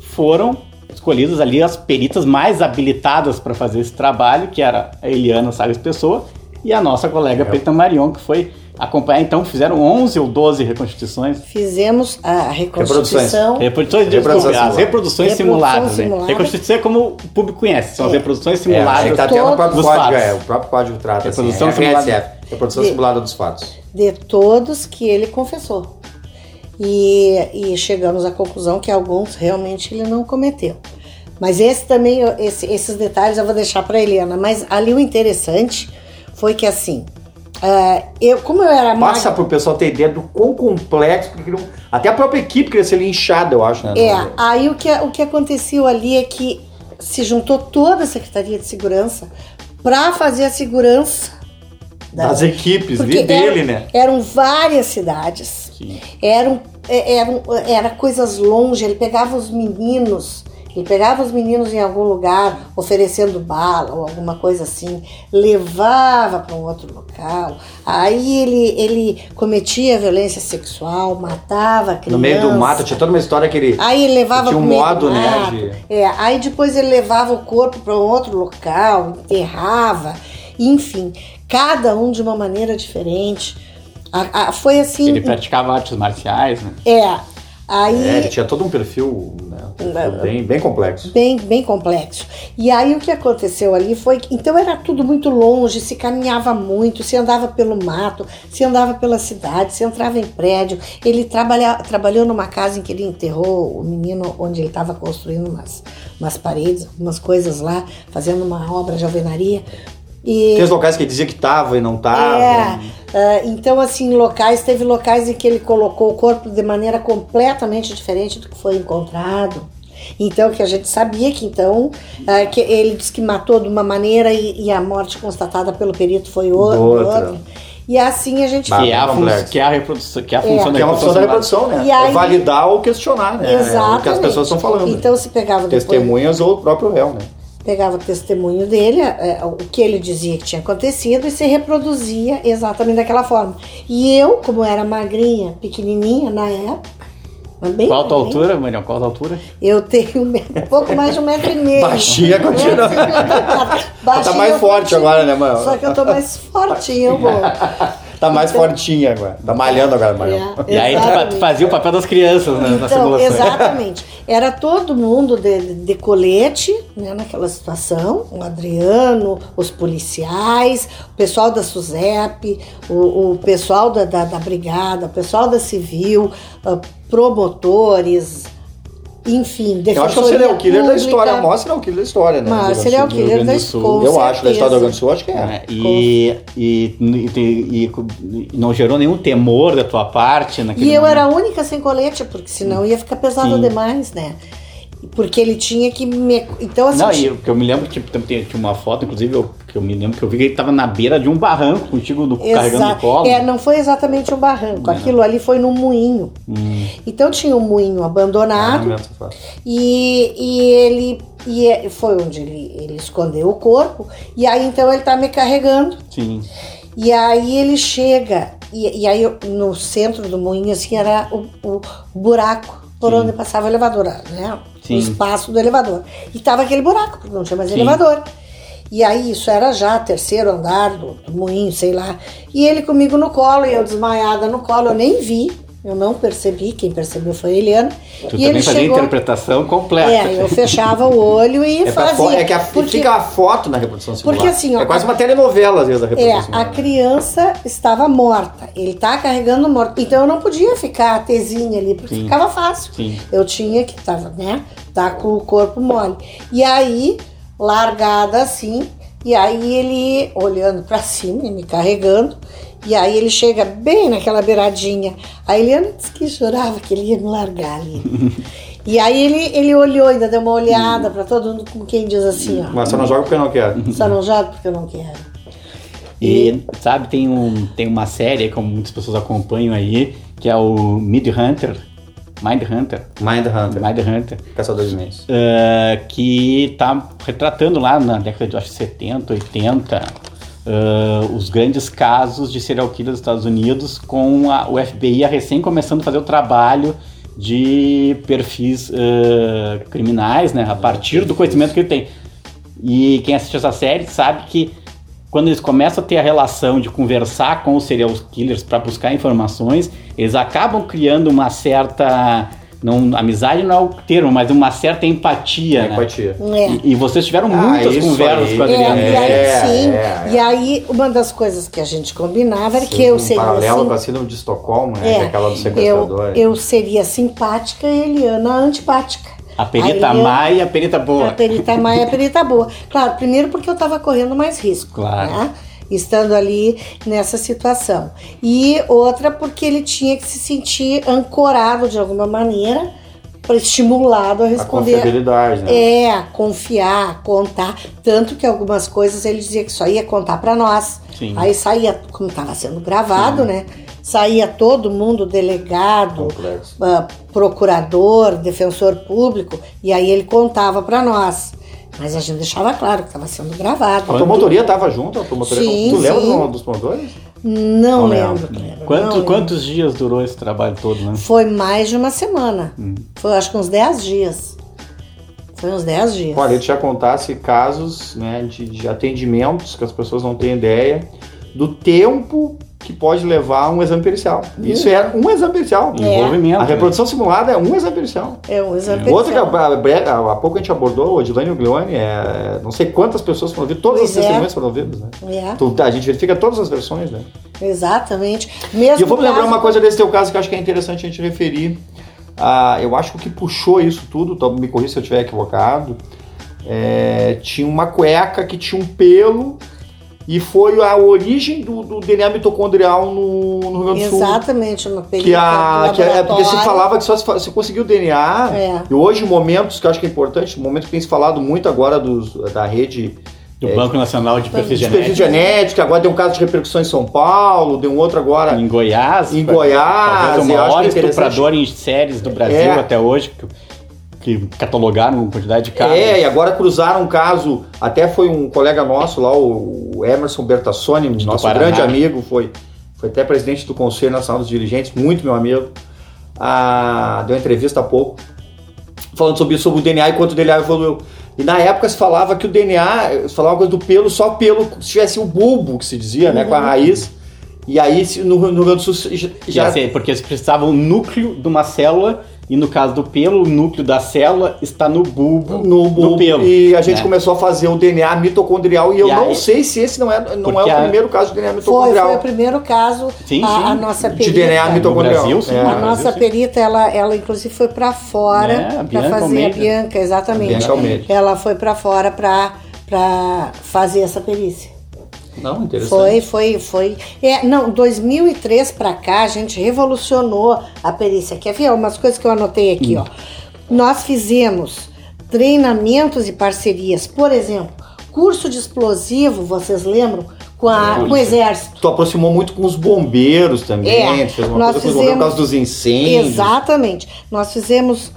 Foram escolhidas ali as peritas mais habilitadas para fazer esse trabalho, que era a Eliana Salles Pessoa e a nossa colega Perita Marion, que foi acompanhar. Então, fizeram 11 ou 12 reconstituições. Fizemos a reconstituição. Reproduções, Reprodução desculpe, as reproduções simuladas. Né? simulada. Reconstituição é como o público conhece, são as É. reproduções É, simuladas. aí tá até no próprio código, é, o próprio código trata assim, Reprodução é simulada. RSF, reprodução De- simulada dos fatos. de todos que ele confessou. E, e chegamos à conclusão que alguns realmente ele não cometeu. Mas esse também, esse- esses detalhes eu vou deixar para Helena. Mas ali o interessante foi que assim, ah, eu, como eu era Passa magra, pro pessoal ter ideia do quão complexo, porque não- até a própria equipe queria ser linchada, eu acho. Né? é, aí o que, o que aconteceu ali é que se juntou toda a Secretaria de Segurança para fazer a segurança da- Das equipes, vi dele, eram, né? eram várias cidades. Sim. Eram, é- eram, era coisas longe. Ele pegava os meninos, ele pegava os meninos em algum lugar, oferecendo bala ou alguma coisa assim, levava para um outro local. Aí ele, ele cometia violência sexual, matava a criança. No meio do mato, tinha toda uma história que ele. Aí ele levava Tinha um modo, do né, mato. de- É, aí depois ele levava o corpo para um outro local, enterrava, enfim, cada um de uma maneira diferente. A- a- foi assim. Ele praticava artes marciais, né? É. Aí É, ele tinha todo um perfil, né, um perfil bem, bem complexo. bem, bem complexo. E aí o que aconteceu ali foi que então era tudo muito longe, se caminhava muito, se andava pelo mato, se andava pela cidade, se entrava em prédio. Ele trabalha, trabalhou numa casa em que ele enterrou o menino onde ele estava construindo umas, umas paredes, umas coisas lá, fazendo uma obra de alvenaria. E, Tem os locais que ele dizia que tava e não tava. é, ah, então assim, locais, teve locais em que ele colocou o corpo de maneira completamente diferente do que foi encontrado. Então, que a gente sabia que então, ah, que ele disse que matou de uma maneira e, e a morte constatada pelo perito foi outra. Outra. outra. E assim a gente que, é a que é a reprodução, que é a É. função Que da é uma função da reprodução. né? É aí- validar ou questionar, né? É Exatamente. o que as pessoas estão falando. Então se pegava depois, Testemunhas ou o próprio réu, né? Pegava o testemunho dele, é, o que ele dizia que tinha acontecido e se reproduzia exatamente daquela forma. E eu, como era magrinha, pequenininha na época, bem Qual a tua altura, Marião? Qual a tua altura? Eu tenho um, metro- um pouco mais de um metro e meio. Baixinha continua. Baixinha, [laughs] Tá mais forte fortinha. agora, né, mano? Só que eu tô mais fortinha, eu vou. Tá mais fortinha agora. Tá malhando agora, Marião. É, E aí exatamente. fazia o papel das crianças né, na Então, simulação. exatamente. Era todo mundo de, de colete, né, naquela situação. O Adriano, os policiais, o pessoal da SUSEP, o, o pessoal da, da, da Brigada, o pessoal da Civil, ah, promotores, enfim, Eu acho que é o serial killer da pública. história, a maior serial killer da história, né? Rio serial killer da com Eu acho, da história do Rio. Grande do Sul, acho que é. É, e, e, e, e- e não gerou nenhum temor da tua parte naquele E eu momento? era a única sem colete, porque senão ia ficar pesado Sim. demais, né? Porque ele tinha que me. Então, assim. Não, e eu, que eu me lembro que tipo, tem, tinha uma foto, inclusive, eu, que eu me lembro que eu vi que ele tava na beira de um barranco contigo no, carregando no colo. É, não foi exatamente um barranco. Aquilo ali foi num moinho. Hum, Então tinha um moinho abandonado. Ah. E, e ele e é- foi onde ele, ele escondeu o corpo. E aí então ele tá me carregando. sim. E aí ele chega. E, e aí eu- no centro do moinho assim era o, o buraco por Sim. onde passava o elevador, né? Sim. O espaço do elevador. E tava aquele buraco, porque não tinha mais Sim. elevador. E aí isso era já terceiro andar do, do moinho, sei lá. E ele comigo no colo, e eu desmaiada no colo, eu nem vi. Eu não percebi, quem percebeu foi a Eliana. Tu e também ele fazia chegou, interpretação completa. é, eu fechava o olho e [laughs] É, fazia. é que a, porque, fica a foto na reprodução celular. Porque assim, ó, É quase uma telenovela, às vezes, a é, reprodução a celular. criança estava morta. Ele tá carregando morto. Então eu não podia ficar a tesinha ali, porque Sim. ficava fácil. Sim. Eu tinha que tava, né? Tá com o corpo mole. E aí, largada assim, e aí ele olhando pra cima e me carregando. E aí ele chega bem naquela beiradinha. A Eliana disse que chorava que ele ia me largar ali. [laughs] e aí ele, ele olhou, ainda deu uma olhada pra todo mundo, com quem diz assim, ó. Mas você não joga porque eu não quero. [laughs] Só não joga porque eu não quero. E, sabe, tem, um, tem uma série que muitas pessoas acompanham aí, que é o Mid Hunter, Mind Hunter, Mind Hunter. Mind Hunter, Caçador de mentes. eh, que tá retratando lá na década de acho, 70, 80, eh, os grandes casos de serial killer dos Estados Unidos, com a, o FBI recém começando a fazer o trabalho de perfis eh, criminais, né, a partir do conhecimento que ele tem. E quem assiste essa série sabe que quando eles começam a ter a relação de conversar com os serial killers para buscar informações, eles acabam criando uma certa. Não, amizade não é o termo, mas uma certa empatia. né? Empatia. É. E, e vocês tiveram Ah, muitas conversas aí. com a É, Adriana. e aí, É, sim. é, é. E aí, uma das coisas que a gente combinava era que eu um seria paralelo assim, com a síndrome de Estocolmo, né? que é é, aquela do eu, sequestrador. eu seria simpática e Eliana antipática. A perita Aí eu- má e a perita boa. A perita má e a perita boa. Claro, primeiro porque eu estava correndo mais risco. Claro. né? Estando ali nessa situação. E outra porque ele tinha que se sentir ancorado de alguma maneira, estimulado a A responder confiabilidade, né? É, confiar, contar. Tanto que algumas coisas ele dizia que só ia contar pra nós. Sim. Aí saía, como estava sendo gravado, né? Saía todo mundo, delegado, ah, procurador, defensor público, e aí ele contava pra nós. Mas a gente deixava claro que estava sendo gravado. A promotoria estava junto? A promotoria Sim, tu lembra sim. do- dos promotores? Não, Não lembro. lembro. Cleber, não Quanto- lembro. quantos dias durou esse trabalho todo, né? Foi mais de uma semana. Hum. Foi acho que uns 10 dias. Foi uns 10 dias. Olha, ele já contasse casos né, de, de atendimentos que as pessoas não têm ideia do tempo que pode levar um exame pericial. Isso é um exame pericial. É. Envolvimento. A né? reprodução simulada é um exame pericial. É um exame Outro que pericial. a- a- há pouco a gente abordou, o Odilane e o Glione, é, não sei quantas pessoas foram ouvidas, todas Pois as é. testemunhas foram ouvidas. Né? É, Tu- a gente verifica todas as versões, né? exatamente. Mesmo E eu vou me lembrar caso- uma coisa desse teu caso que eu acho que é interessante a gente referir. Ah, eu acho que o que puxou isso tudo, então me corrija se eu estiver equivocado, é, tinha uma cueca que tinha um pelo e foi a origem do, do DNA mitocondrial no, no Rio Grande do Sul. Exatamente, uma perícia Que a, que é porque se falava que só se, se conseguiu o DNA. É. E hoje, momentos que eu acho que é importante, momentos que tem se falado muito agora dos, da rede Do Banco Nacional de perfil genética, agora tem um caso de repercussão em São Paulo, tem um outro agora Em Goiás. Em Goiás, Talvez o eu maior é estuprador em séries do Brasil É. até hoje, que, catalogaram uma quantidade de casos. É, e agora cruzaram um caso, até foi um colega nosso lá, o Emerson Bertassoni, nosso Paraná. grande amigo, foi, foi até presidente do Conselho Nacional dos Dirigentes, muito meu amigo, ah, deu uma entrevista há pouco, falando sobre, sobre o DNA e quanto o DNA evoluiu. E na época se falava que o DNA, se falava uma coisa do pelo, só pelo, se tivesse o bulbo, que se dizia, né, com a raiz, e aí se- no, no Rio Grande do Sul já, Já sei, porque eles precisavam o núcleo de uma célula E no caso do pelo, o núcleo da célula está no bulbo no bulbo, do pelo. E a gente né? começou a fazer o DNA mitocondrial e eu E não aí- sei se esse não é, não é o a- primeiro caso de DNA Foi, mitocondrial. foi o primeiro caso. Sim, a, sim. a nossa de perita. DNA mitocondrial. Brasil, sim. É. A Brasil, nossa sim. perita, ela, ela inclusive foi para fora É, a para fazer Almeida. a Bianca, exatamente. Bianca Almeida. Ela foi para fora para fazer essa perícia. Não, interessante. Foi, foi, foi. É, não, 2003 para cá a gente revolucionou a perícia. Quer ver umas coisas que eu anotei aqui, ó. Nós fizemos treinamentos e parcerias, por exemplo, curso de explosivo, vocês lembram? Com, a, com o exército. Tu aproximou muito com os bombeiros também, É, tu fez uma nós coisa com os bombeiros por causa fizemos- dos incêndios. Exatamente. Nós fizemos.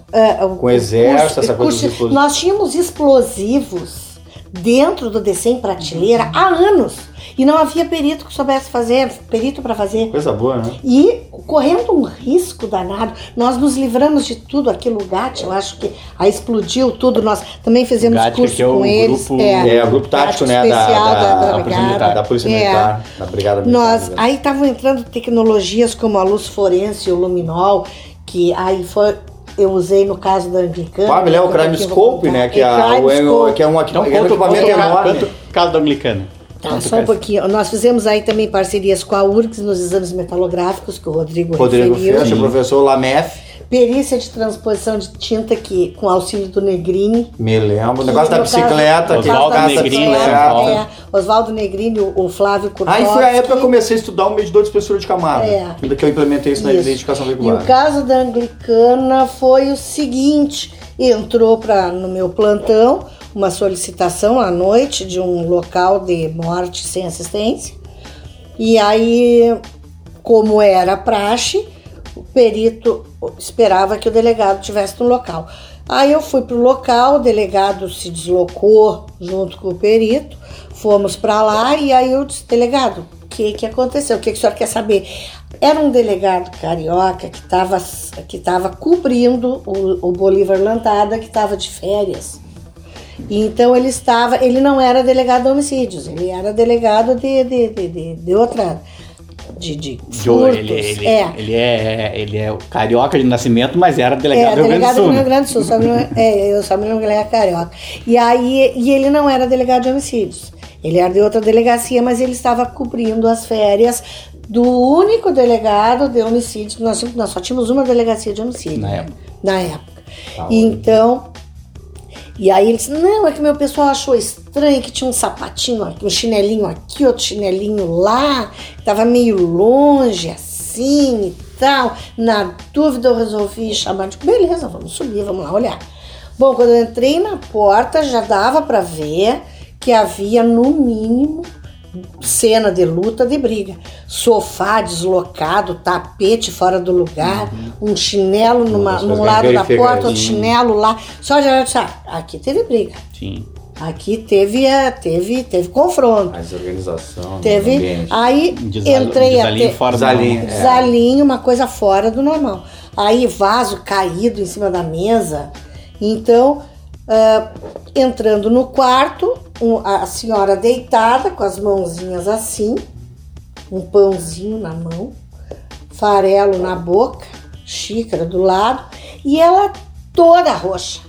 o- Com o exército, curso- essa coisa curso- dos explosivos. Nós tínhamos explosivos dentro do em prateleira há anos. E não havia perito que soubesse fazer, perito para fazer. Coisa boa, né? E correndo um risco danado, nós nos livramos de tudo. Aquilo, o GAT, eu acho que aí explodiu tudo. Nós também fizemos GAT, curso é com eles. grupo- É, o grupo tático, né? Da, especial da, da- da Polícia Militar, da Polícia É. Militar, da Brigada Militar. Nós, né? aí estavam entrando tecnologias como a luz forense, o luminol, que aí foi eu usei no caso da Anglicana. Ah, me lembra o que Crime Scope, né? Que, É, a, o, que é um, equi- Então, é um equipamento enorme. conta o caso da Anglicana. Tá, só um caso. pouquinho. Nós fizemos aí também parcerias com a URGS nos exames metalográficos, que o Rodrigo, Rodrigo referiu. Fecha, professor Lamef, Perícia de transposição de tinta que, com auxílio do Negrini. me lembro. O negócio da bicicleta, Oswaldo Negrini, bicicleta, né? É, Oswaldo Negrini, o, o Flávio Kurkowski. Aí foi a época que eu comecei a estudar o medidor de espessura de camada. É. Ainda que eu implementei isso, na Isso. identificação E veicular. o caso da Anglicana foi o seguinte: entrou pra, no meu plantão uma solicitação à noite de um local de morte sem assistência. E aí, como era praxe, o perito esperava que o delegado estivesse no local. Aí eu fui pro local, o delegado se deslocou junto com o perito, fomos para lá e aí eu disse, delegado, o que, que aconteceu? O que, que o senhor quer saber? Era um delegado carioca que estava que tava cobrindo o, o Bolívar Lantada, que estava de férias. Então ele estava, ele não era delegado de homicídios, ele era delegado de, de, de, de, de outra, de, de furtos. ele, ele, é. ele é ele é carioca de nascimento, mas era delegado É, do Rio Grande do delegado Sul. do Rio né? Grande do Sul. Só me é, eu só me lembro que ele era carioca. E aí, e ele não era delegado de homicídios. Ele era de outra delegacia, mas ele estava cobrindo as férias do único delegado de homicídios. Nós, nós só tínhamos uma delegacia de homicídio. Na né? época. Na época. então, e aí ele disse, não, é que meu pessoal achou estranho que tinha um sapatinho aqui, um chinelinho aqui, outro chinelinho lá, tava meio longe, assim e tal. Na dúvida eu resolvi chamar de beleza, vamos subir, vamos lá olhar. Bom, quando eu entrei na porta já dava para ver que havia no mínimo cena de luta, de briga. Sofá deslocado, tapete fora do lugar, um chinelo numa, num lado da porta, outro chinelo lá. Só ah, aqui teve briga. Sim. Aqui teve, eh, teve, teve confronto. A desorganização. Teve. do ambiente. Aí Desal- entrei desalinho até. fora do Desalinho. normal. É. Desalinho, uma coisa fora do normal. Aí vaso caído em cima da mesa. Então, ah, entrando no quarto, um- a senhora deitada, com as mãozinhas assim, um pãozinho na mão, farelo na boca, xícara do lado, e ela toda roxa.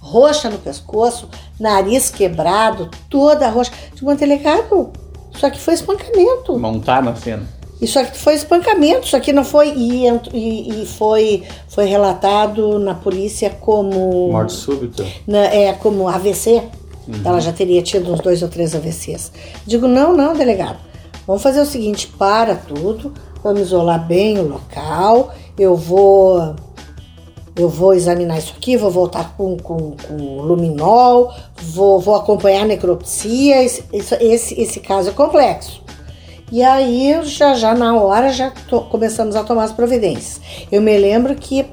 Roxa no pescoço, nariz quebrado, toda roxa. Tipo, um delegado, isso aqui foi espancamento. Montar na cena. Isso aqui foi espancamento, isso aqui não foi. E, e- e foi, foi relatado na polícia como. Morte súbita. na- é, como AVC. Ela já teria tido uns dois ou três AVCs. Digo, não, não, delegado. Vamos fazer o seguinte: para tudo, vamos isolar bem o local. Eu vou. Eu vou examinar isso aqui, vou voltar com, com, com luminol, vou, vou acompanhar a necropsia. Esse, esse, esse caso é complexo. E aí, já, já na hora, já to- começamos a tomar as providências. Eu me lembro que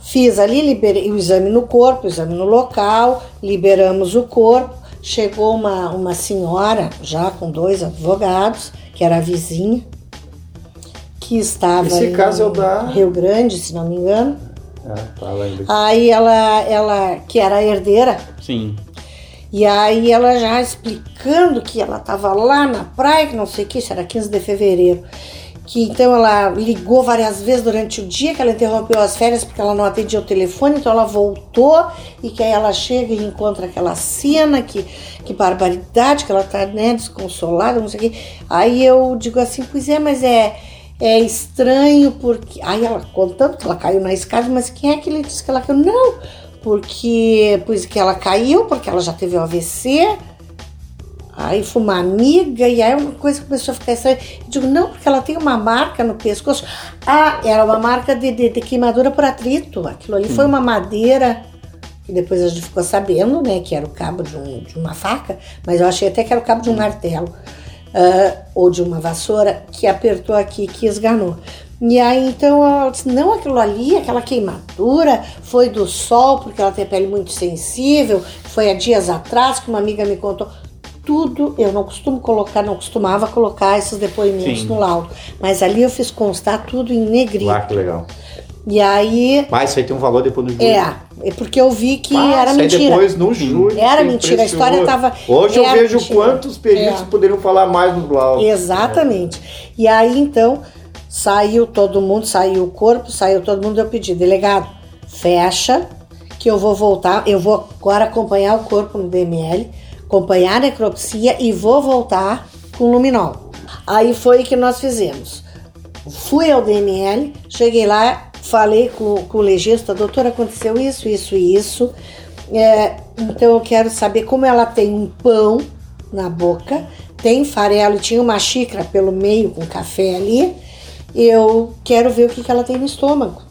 fiz ali, liberei o exame no corpo, o exame no local, liberamos o corpo. Chegou uma, uma senhora, já com dois advogados, que era a vizinha, que estava Esse em caso é o da- Rio Grande, se não me engano. É, tá lá em Aí ela, ela, que era a herdeira, Sim. E aí ela já explicando que ela estava lá na praia, que não sei o que, isso era 15 de fevereiro. que então ela ligou várias vezes durante o dia, que ela interrompeu as férias porque ela não atendia o telefone, então ela voltou e que aí ela chega e encontra aquela cena, que, que barbaridade, que ela tá né, desconsolada, não sei o quê. Aí eu digo assim, pois é, mas é, é estranho porque. Aí ela contando que ela caiu na escada, mas quem é que lhe disse que ela caiu? Não, porque pois que ela caiu, porque ela já teve o AVC. Aí foi uma amiga, e aí uma coisa começou a ficar estranha. Eu digo, não, porque ela tem uma marca no pescoço. Ah, era uma marca de, de, de queimadura por atrito. Aquilo ali foi uma madeira, que depois a gente ficou sabendo, né, que era o cabo de, um, de uma faca, mas eu achei até que era o cabo de um martelo. ah, ou de uma vassoura, que apertou aqui, que esganou. E aí então ela disse, não, aquilo ali, aquela queimadura, foi do sol, porque ela tem a pele muito sensível, foi há dias atrás que uma amiga me contou. Tudo, eu não costumo colocar, não costumava colocar esses depoimentos Sim. no laudo. Mas ali eu fiz constar tudo em negrito. Ah, que legal. E aí, Mas isso aí tem um valor depois no júri. é, é porque eu vi que Ah, era isso aí mentira. depois no júri. Era mentira, a história ouro. tava- Hoje eu vejo mentira. quantos peritos É. poderiam falar mais no laudo. Exatamente. E aí então saiu todo mundo, saiu o corpo, saiu todo mundo. Eu pedi, delegado, fecha, que eu vou voltar. Eu vou agora acompanhar o corpo no DML, acompanhar a necropsia e vou voltar com luminol. Aí foi o que nós fizemos. Fui ao DML, cheguei lá, falei com, com o legista, doutor, aconteceu isso, isso e isso. É, então eu quero saber como ela tem um pão na boca, tem farelo tinha uma xícara pelo meio com café ali. Eu quero ver o que, que ela tem no estômago.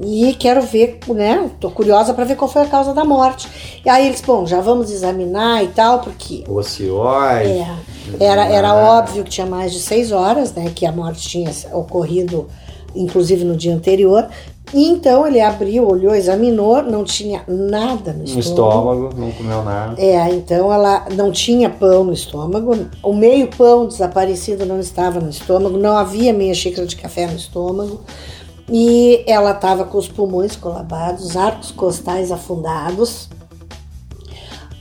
E quero ver, né? Tô curiosa para ver qual foi a causa da morte. E aí eles, bom, já vamos examinar e tal, porque Ocioide. é, era, era óbvio que tinha mais de seis horas, né? Que a morte tinha ocorrido, inclusive no dia anterior. E então ele abriu, olhou, examinou, não tinha nada no No estômago. estômago, não comeu nada. É, então ela não tinha pão no estômago, o meio pão desaparecido não estava no estômago, não havia meia xícara de café no estômago. E ela estava com os pulmões colabados, arcos costais afundados,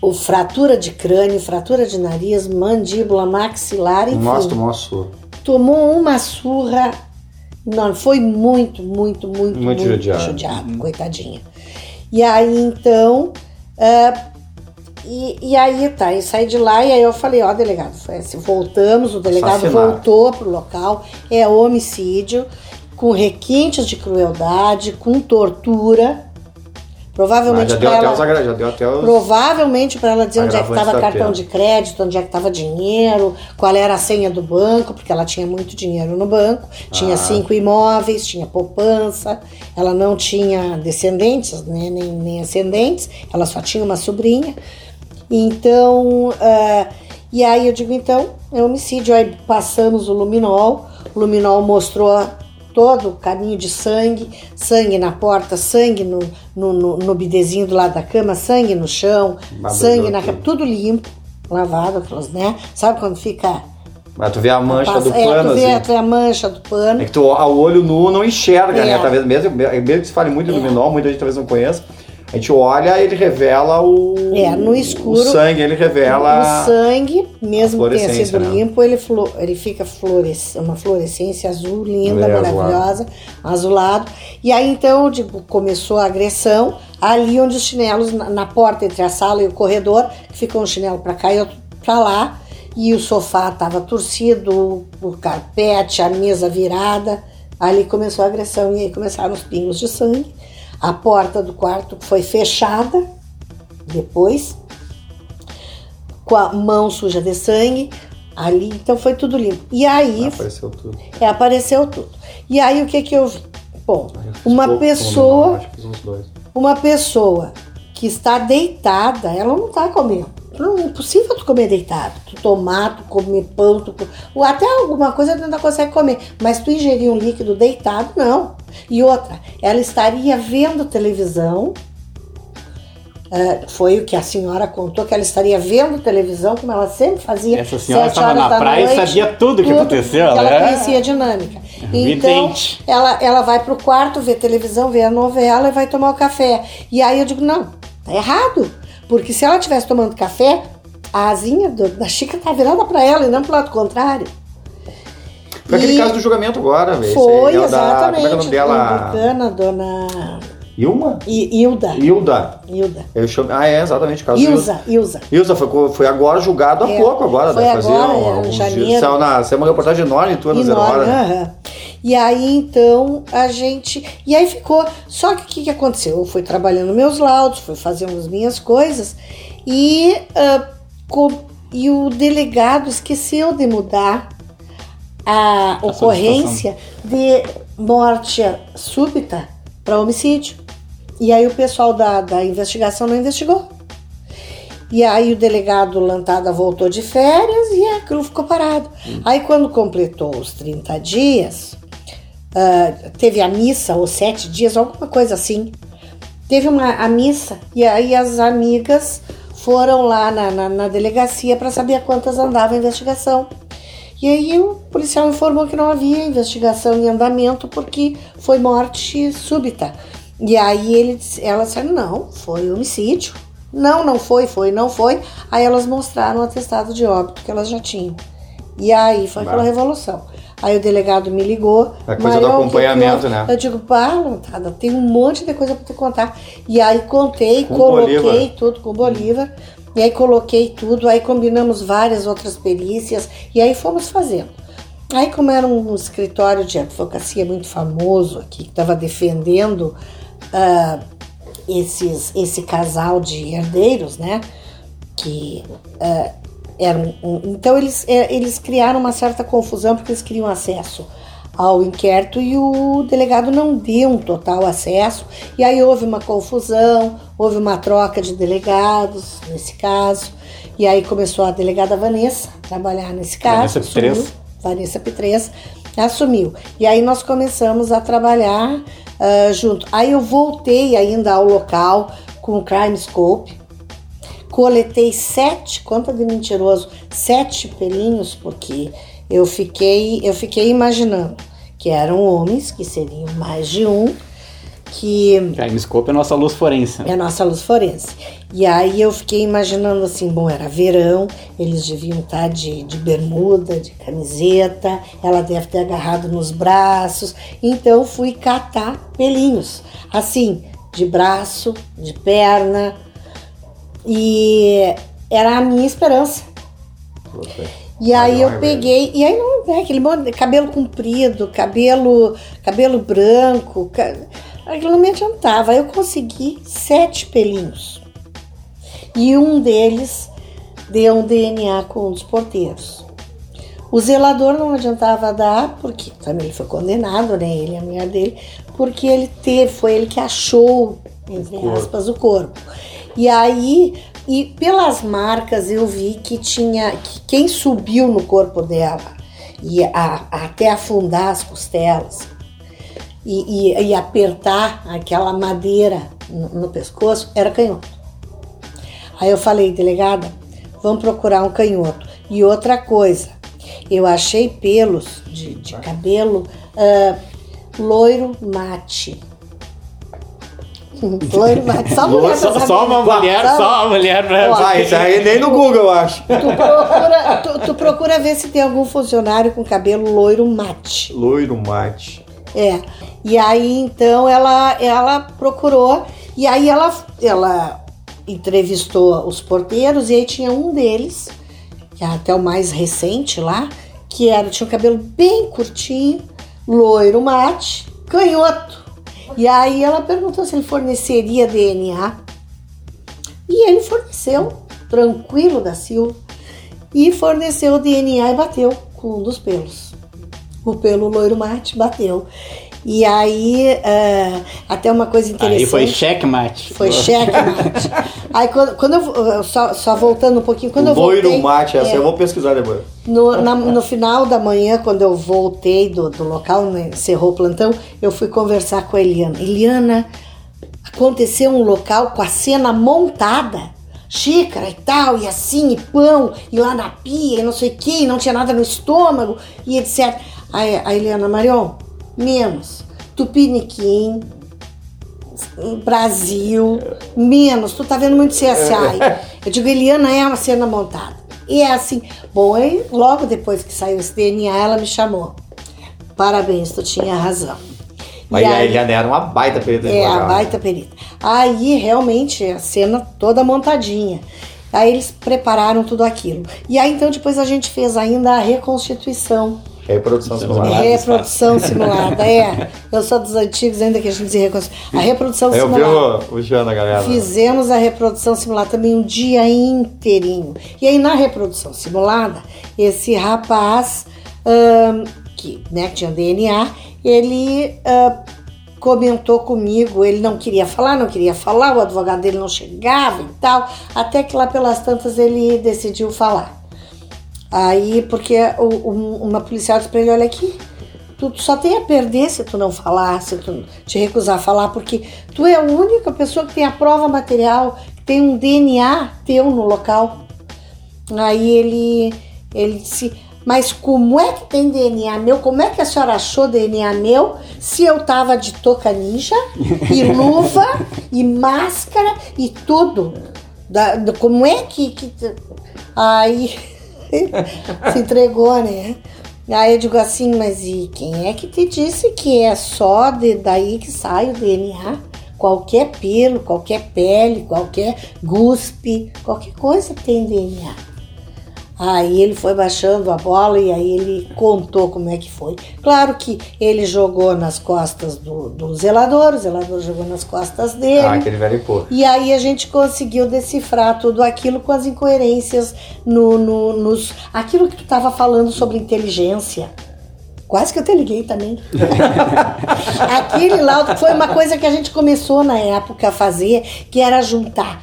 o fratura de crânio, fratura de nariz, mandíbula, maxilar, enfim. Nossa, tomou uma surra. tomou uma surra. Não, foi muito, muito, muito, Muito muito, judiado. judiado, coitadinha. E aí então. ah, e, e aí tá, eu saí de lá e aí eu falei, ó, delegado, foi assim, voltamos, o delegado Assassinato. voltou pro local, é homicídio, com requintes de crueldade, com tortura. Provavelmente até ela, os. Provavelmente para ela dizer onde é que estava cartão pena. de crédito, onde é que estava dinheiro, qual era a senha do banco, porque ela tinha muito dinheiro no banco, tinha Ah. cinco imóveis, tinha poupança, ela não tinha descendentes, né, nem, nem ascendentes, ela só tinha uma sobrinha. Então, ah, e aí eu digo, então, é homicídio. Aí passamos o luminol, o luminol mostrou todo o caminho de sangue, sangue na porta, sangue no, no, no, no bidezinho do lado da cama, sangue no chão, Babador sangue na cama, tudo limpo, lavado, aquelas, né? Sabe quando fica. Mas tu vê a mancha passa- do é, pano, tu vê, assim. tu vê a mancha do pano. É que tu, ao olho nu não enxerga, É. né? Talvez mesmo, mesmo que se fale muito É. luminol, muita gente talvez não conheça. A gente olha, ele revela o. É, no escuro, O sangue, ele revela. O sangue, mesmo que tenha sido né? limpo, ele, flu- ele fica uma fluorescência azul linda, É, maravilhosa, azulado. E aí então, digo, começou a agressão ali onde os chinelos, na, na porta entre a sala e o corredor, ficou um chinelo para cá e outro para lá, e o sofá estava torcido, o carpete, a mesa virada. Ali começou a agressão e aí começaram os pingos de sangue. A porta do quarto foi fechada depois, com a mão suja de sangue. Ali, então foi tudo limpo. E aí Apareceu tudo. é, apareceu tudo. E aí o que que eu vi? Bom, Eu uma pouco pessoa, luminol, acho que fiz uns dois. uma pessoa que está deitada, ela não está comendo. Não é impossível tu comer deitado. Tu tomar, tu comer pão, tu, ou até alguma coisa tu ainda consegue comer. Mas tu ingerir um líquido deitado, não. E outra, ela estaria vendo televisão. é, foi o que a senhora contou, que ela estaria vendo televisão, como ela sempre fazia. Essa senhora estava na praia e noite, sabia tudo o que aconteceu, Ela né? conhecia a dinâmica. Então, ela, ela vai pro quarto ver televisão, ver a novela e vai tomar o café. E aí eu digo, não, tá errado. Porque se ela estivesse tomando café, a asinha do- da xícara tá virada para ela e não pro lado contrário. Foi aquele E- caso do julgamento agora, velho. Foi, Esse é da- exatamente. Como é que é o nome dela? Americana, dona Ilma? I- Hilda. Hilda. Hilda. Eu chamo... Ah, é, exatamente. o Caso Ilza, Ilza. Ilza foi, foi agora julgado há É, pouco agora, foi né? Fazia agora, um- é, em alguns janeiro. dias. Saiu, na, saiu uma reportagem enorme tua na Zero Hora. né? E aí, então, a gente. E aí ficou. Só que o que, que aconteceu? Eu fui trabalhando meus laudos, fui fazendo as minhas coisas e, co- e o delegado esqueceu de mudar a ocorrência de morte súbita para homicídio. E aí o pessoal da, da investigação não investigou. E aí o delegado Lantada voltou de férias e aquilo ficou parado. Aí quando completou os 30 dias, ah, teve a missa, ou sete dias, alguma coisa assim. Teve uma, a missa e aí as amigas foram lá na, na, na delegacia para saber a quantas andava a investigação. E aí o policial informou que não havia investigação em andamento porque foi morte súbita. E aí ele, disse- elas disseram, não, foi homicídio. Não, não foi, foi, não foi. Aí elas mostraram o atestado de óbito que elas já tinham. E aí foi aquela revolução. Aí o delegado me ligou. A coisa do "Marion, o que que acompanhamento, houve?" né? Eu digo, pá, Lantada, tem um monte de coisa pra te contar. E aí contei, Com coloquei Bolívar. tudo com o Bolívar. E aí coloquei tudo, aí combinamos várias outras perícias. E aí fomos fazendo. Aí, como era um escritório de advocacia muito famoso aqui, que estava defendendo ah, esses, esse casal de herdeiros, né? Que ah, eram. um- então, eles, eh, eles criaram uma certa confusão porque eles queriam acesso ao inquérito e o delegado não deu um total acesso. E aí houve uma confusão, houve uma troca de delegados nesse caso. E aí começou a delegada Vanessa a trabalhar nesse caso. Vanessa Pitres. assumiu. Vanessa Pitres assumiu. E aí nós começamos a trabalhar ah, junto. Aí eu voltei ainda ao local com o Crime Scope. Coletei sete, conta de mentiroso, sete pelinhos, porque eu fiquei, eu fiquei imaginando que eram homens, que seriam mais de um, que Crime Scope é a nossa luz forense. é a nossa luz forense. E aí eu fiquei imaginando assim, bom, era verão, eles deviam estar de, de bermuda, de camiseta, ela deve ter agarrado nos braços. Então fui catar pelinhos, assim, de braço, de perna. E era a minha esperança. E aí eu Maior, peguei, e aí não, né, aquele de cabelo comprido, cabelo, cabelo branco, ca- aquilo não me adiantava. Eu consegui sete pelinhos. E um deles deu um DNA com um dos porteiros. O zelador não adiantava dar, porque também ele foi condenado, né? Ele a mulher dele, porque ele teve, foi ele que achou, entre aspas, o corpo. E aí, e pelas marcas eu vi que tinha, que quem subiu no corpo dela e a- até afundar as costelas e, e- e apertar aquela madeira no, no pescoço era canhoto. Aí eu falei, delegada, vamos procurar um canhoto. E outra coisa, eu achei pelos de, de cabelo ah, loiro mate. Loiro mate, só mulher Só, só uma mulher, Só- só uma mulher. Ó, Ah, isso aí nem no Google, eu acho. Tu procura, tu, tu procura ver se tem algum funcionário com cabelo loiro mate. Loiro mate. É. E aí então ela ela procurou e aí ela ela entrevistou os porteiros e aí tinha um deles, que é até o mais recente lá, que era tinha o cabelo bem curtinho, loiro mate, canhoto. E aí ela perguntou se ele forneceria DNA. E ele forneceu, tranquilo da Silva, e forneceu o DNA e bateu com um dos pelos. O pelo loiro mate bateu. E aí, é, até uma coisa interessante. Aí foi checkmate. Foi checkmate. aí quando, quando eu, eu só, só voltando um pouquinho, quando eu Loiro voltei, mate, essa é, eu vou pesquisar depois. no, na- no final da manhã, quando eu voltei do, do local, né, encerrou o plantão, eu fui conversar com a Eliana. Eliana, aconteceu um local com a cena montada, xícara e tal, e assim, e pão, e lá na pia, e não sei o que, e não tinha nada no estômago, e etc. Aí a Eliana, Marion, menos. Tupiniquim, Brasil, menos. Tu tá vendo muito CSI. Eu digo, Eliana é uma cena montada. E é assim. Bom, aí logo depois que saiu esse DNA, ela me chamou. Parabéns, tu tinha razão. Mas E a aí- Eliana era uma baita perita é, a né? baita perita. Aí, realmente, a cena toda montadinha. Aí eles prepararam tudo aquilo. E aí, então, depois a gente fez ainda a reconstituição. Reprodução simulada. Simulada. reprodução simulada, é. [laughs] Eu sou dos antigos ainda que a gente dizia. A reprodução Eu vi simulada. o, o Jana, galera. Fizemos a reprodução simulada também um dia inteirinho. E aí, na reprodução simulada, esse rapaz, ahn, que né, que tinha DNA, ele ah, comentou comigo, ele não queria falar, não queria falar, o advogado dele não chegava e tal, até que lá pelas tantas ele decidiu falar. Aí, porque um- uma policial disse pra ele, olha aqui, tu, só tem a perder se tu não falar, se tu te recusar a falar, porque tu é a única pessoa que tem a prova material, que tem um DNA teu no local. Aí ele, ele disse, mas como é que tem DNA meu? Como é que a senhora achou DNA meu se eu tava de touca ninja e [laughs] luva e máscara e tudo? Da- do- como é que, que. Aí [laughs] se entregou, né? Aí eu digo assim, mas e quem é que te disse que é só de daí que sai o DNA? Qualquer pelo, qualquer pele, qualquer guspe, qualquer coisa tem DNA. Aí ele foi baixando a bola e aí ele contou como é que foi. Claro que ele jogou nas costas do, do zelador, o zelador jogou nas costas dele. Ah, aquele velho pô. E aí a gente conseguiu decifrar tudo aquilo com as incoerências no, no- nos. Aquilo que tu estava falando sobre inteligência. Quase que eu te liguei também. [laughs] Aquele laudo foi uma coisa que a gente começou na época a fazer, que era juntar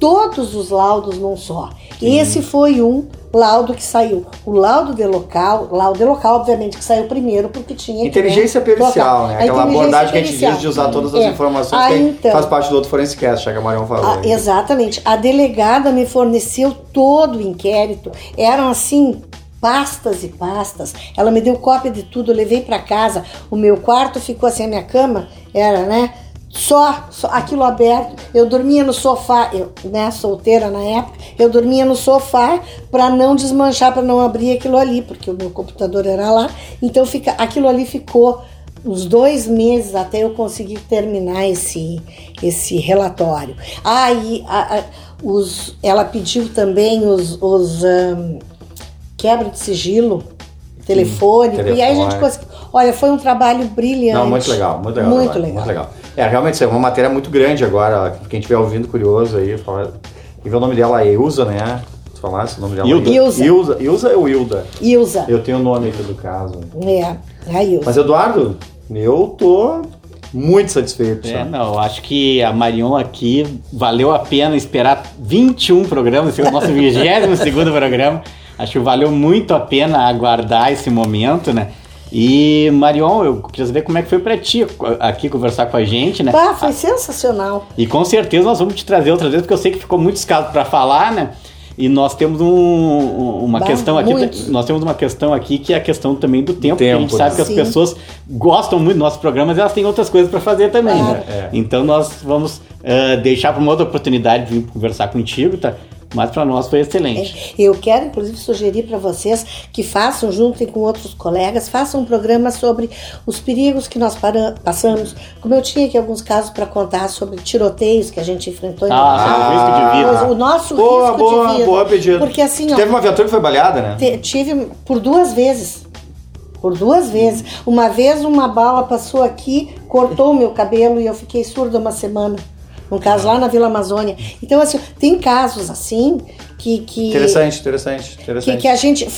todos os laudos num só. Esse foi um laudo que saiu. O laudo de local, laudo de local, obviamente, que saiu primeiro, porque tinha que, Inteligência né, pericial, né? Aquela abordagem que a gente diz de usar todas as É. informações Ah, que então. faz parte do outro já que a Marion falou. Ah, exatamente. A delegada me forneceu todo o inquérito. Eram assim pastas e pastas. Ela me deu cópia de tudo, eu levei para casa. O meu quarto ficou assim, a minha cama era, né? Só, só aquilo aberto. Eu dormia no sofá, eu, né, solteira na época, eu dormia no sofá para não desmanchar, para não abrir aquilo ali, porque o meu computador era lá. Então fica, aquilo ali ficou uns dois meses até eu conseguir terminar esse, esse relatório. Aí os, ela pediu também os, os ahn, quebra de sigilo telefônico, e aí a gente telefone. conseguiu. Olha, foi um trabalho brilhante. Não, muito legal, muito legal. Muito trabalho, legal. Muito legal. É, realmente, isso é uma matéria muito grande agora. Quem estiver ouvindo, curioso aí, fala. E vê o nome dela é Ilza, né? Se falasse o nome dela. Hilda. Ilza. Ilza. Ilza ou Hilda? Ilza. Eu tenho o nome aqui do caso. É, a Ilza. Mas, Eduardo, eu tô muito satisfeito. É, sabe? não, eu acho que a Marion aqui valeu a pena esperar 21 programas, esse é o nosso 22 segundo programa. Acho que valeu muito a pena aguardar esse momento, né? E Marion, eu queria saber como é que foi pra ti aqui conversar com a gente, né? Ah, foi sensacional. E com certeza nós vamos te trazer outras vezes, porque eu sei que ficou muito escasso para falar, né? E nós temos um- um- uma Bah, questão aqui, muito. nós temos uma questão aqui que é a questão também do tempo, porque a gente tempo, sabe né? que as Sim. pessoas gostam muito dos nossos programas e elas têm outras coisas para fazer também, Claro. né? É. Então nós vamos ah, deixar para uma outra oportunidade de vir conversar contigo, tá? Mas para nós foi excelente. É, Eu quero, inclusive, sugerir para vocês que façam, juntem com outros colegas, façam um programa sobre os perigos que nós para- passamos. Como eu tinha aqui alguns casos para contar sobre tiroteios que a gente enfrentou em Ah, o risco de vida. O nosso Boa, risco boa, de vida. boa pedido. Porque assim, ó, Teve uma viatura que foi baleada, né? te- tive por duas vezes. Por duas vezes. Uma vez uma bala passou aqui, cortou o meu cabelo e eu fiquei surda uma semana. Um caso lá na Vila Amazônia. Então, assim, tem casos assim que. que Interessante, interessante, que, interessante. que a gente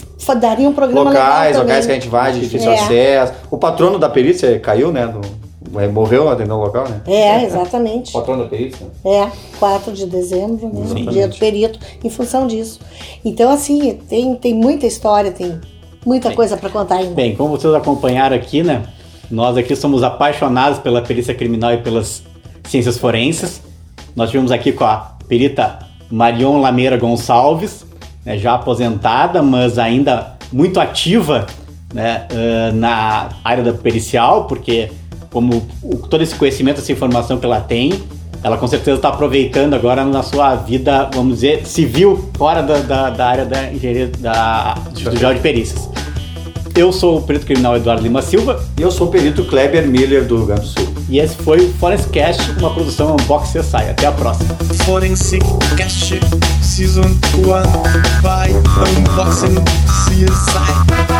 daria um programa locais, legal locais também. que a gente vai, de difícil É. acesso. O patrono da perícia caiu, né? do- é, morreu atendendo o local, né? É, exatamente. Patrono da perícia? É, 4 de dezembro, né? Dia do perito, em função disso. Então, assim, tem, tem muita história, tem muita coisa para contar ainda. Bem, como vocês acompanharam aqui, né? Nós aqui somos apaixonados pela perícia criminal e pelas ciências forenses. Nós tivemos aqui com a perita Marion Lameira Gonçalves, né, já aposentada, mas ainda muito ativa né, eh, na área da pericial, porque como o- todo esse conhecimento, essa informação que ela tem, ela com certeza está aproveitando agora na sua vida, vamos dizer, civil, fora da, da- da área da engenharia da, do geral de perícias. Eu sou o perito criminal Eduardo Lima Silva E eu sou o perito Kleber Miller do Rio Grande do Sul. E esse foi o Forest Cast, uma produção Unbox CSI. Até a próxima. Forensic Cast Season 1 by Unboxing CSI.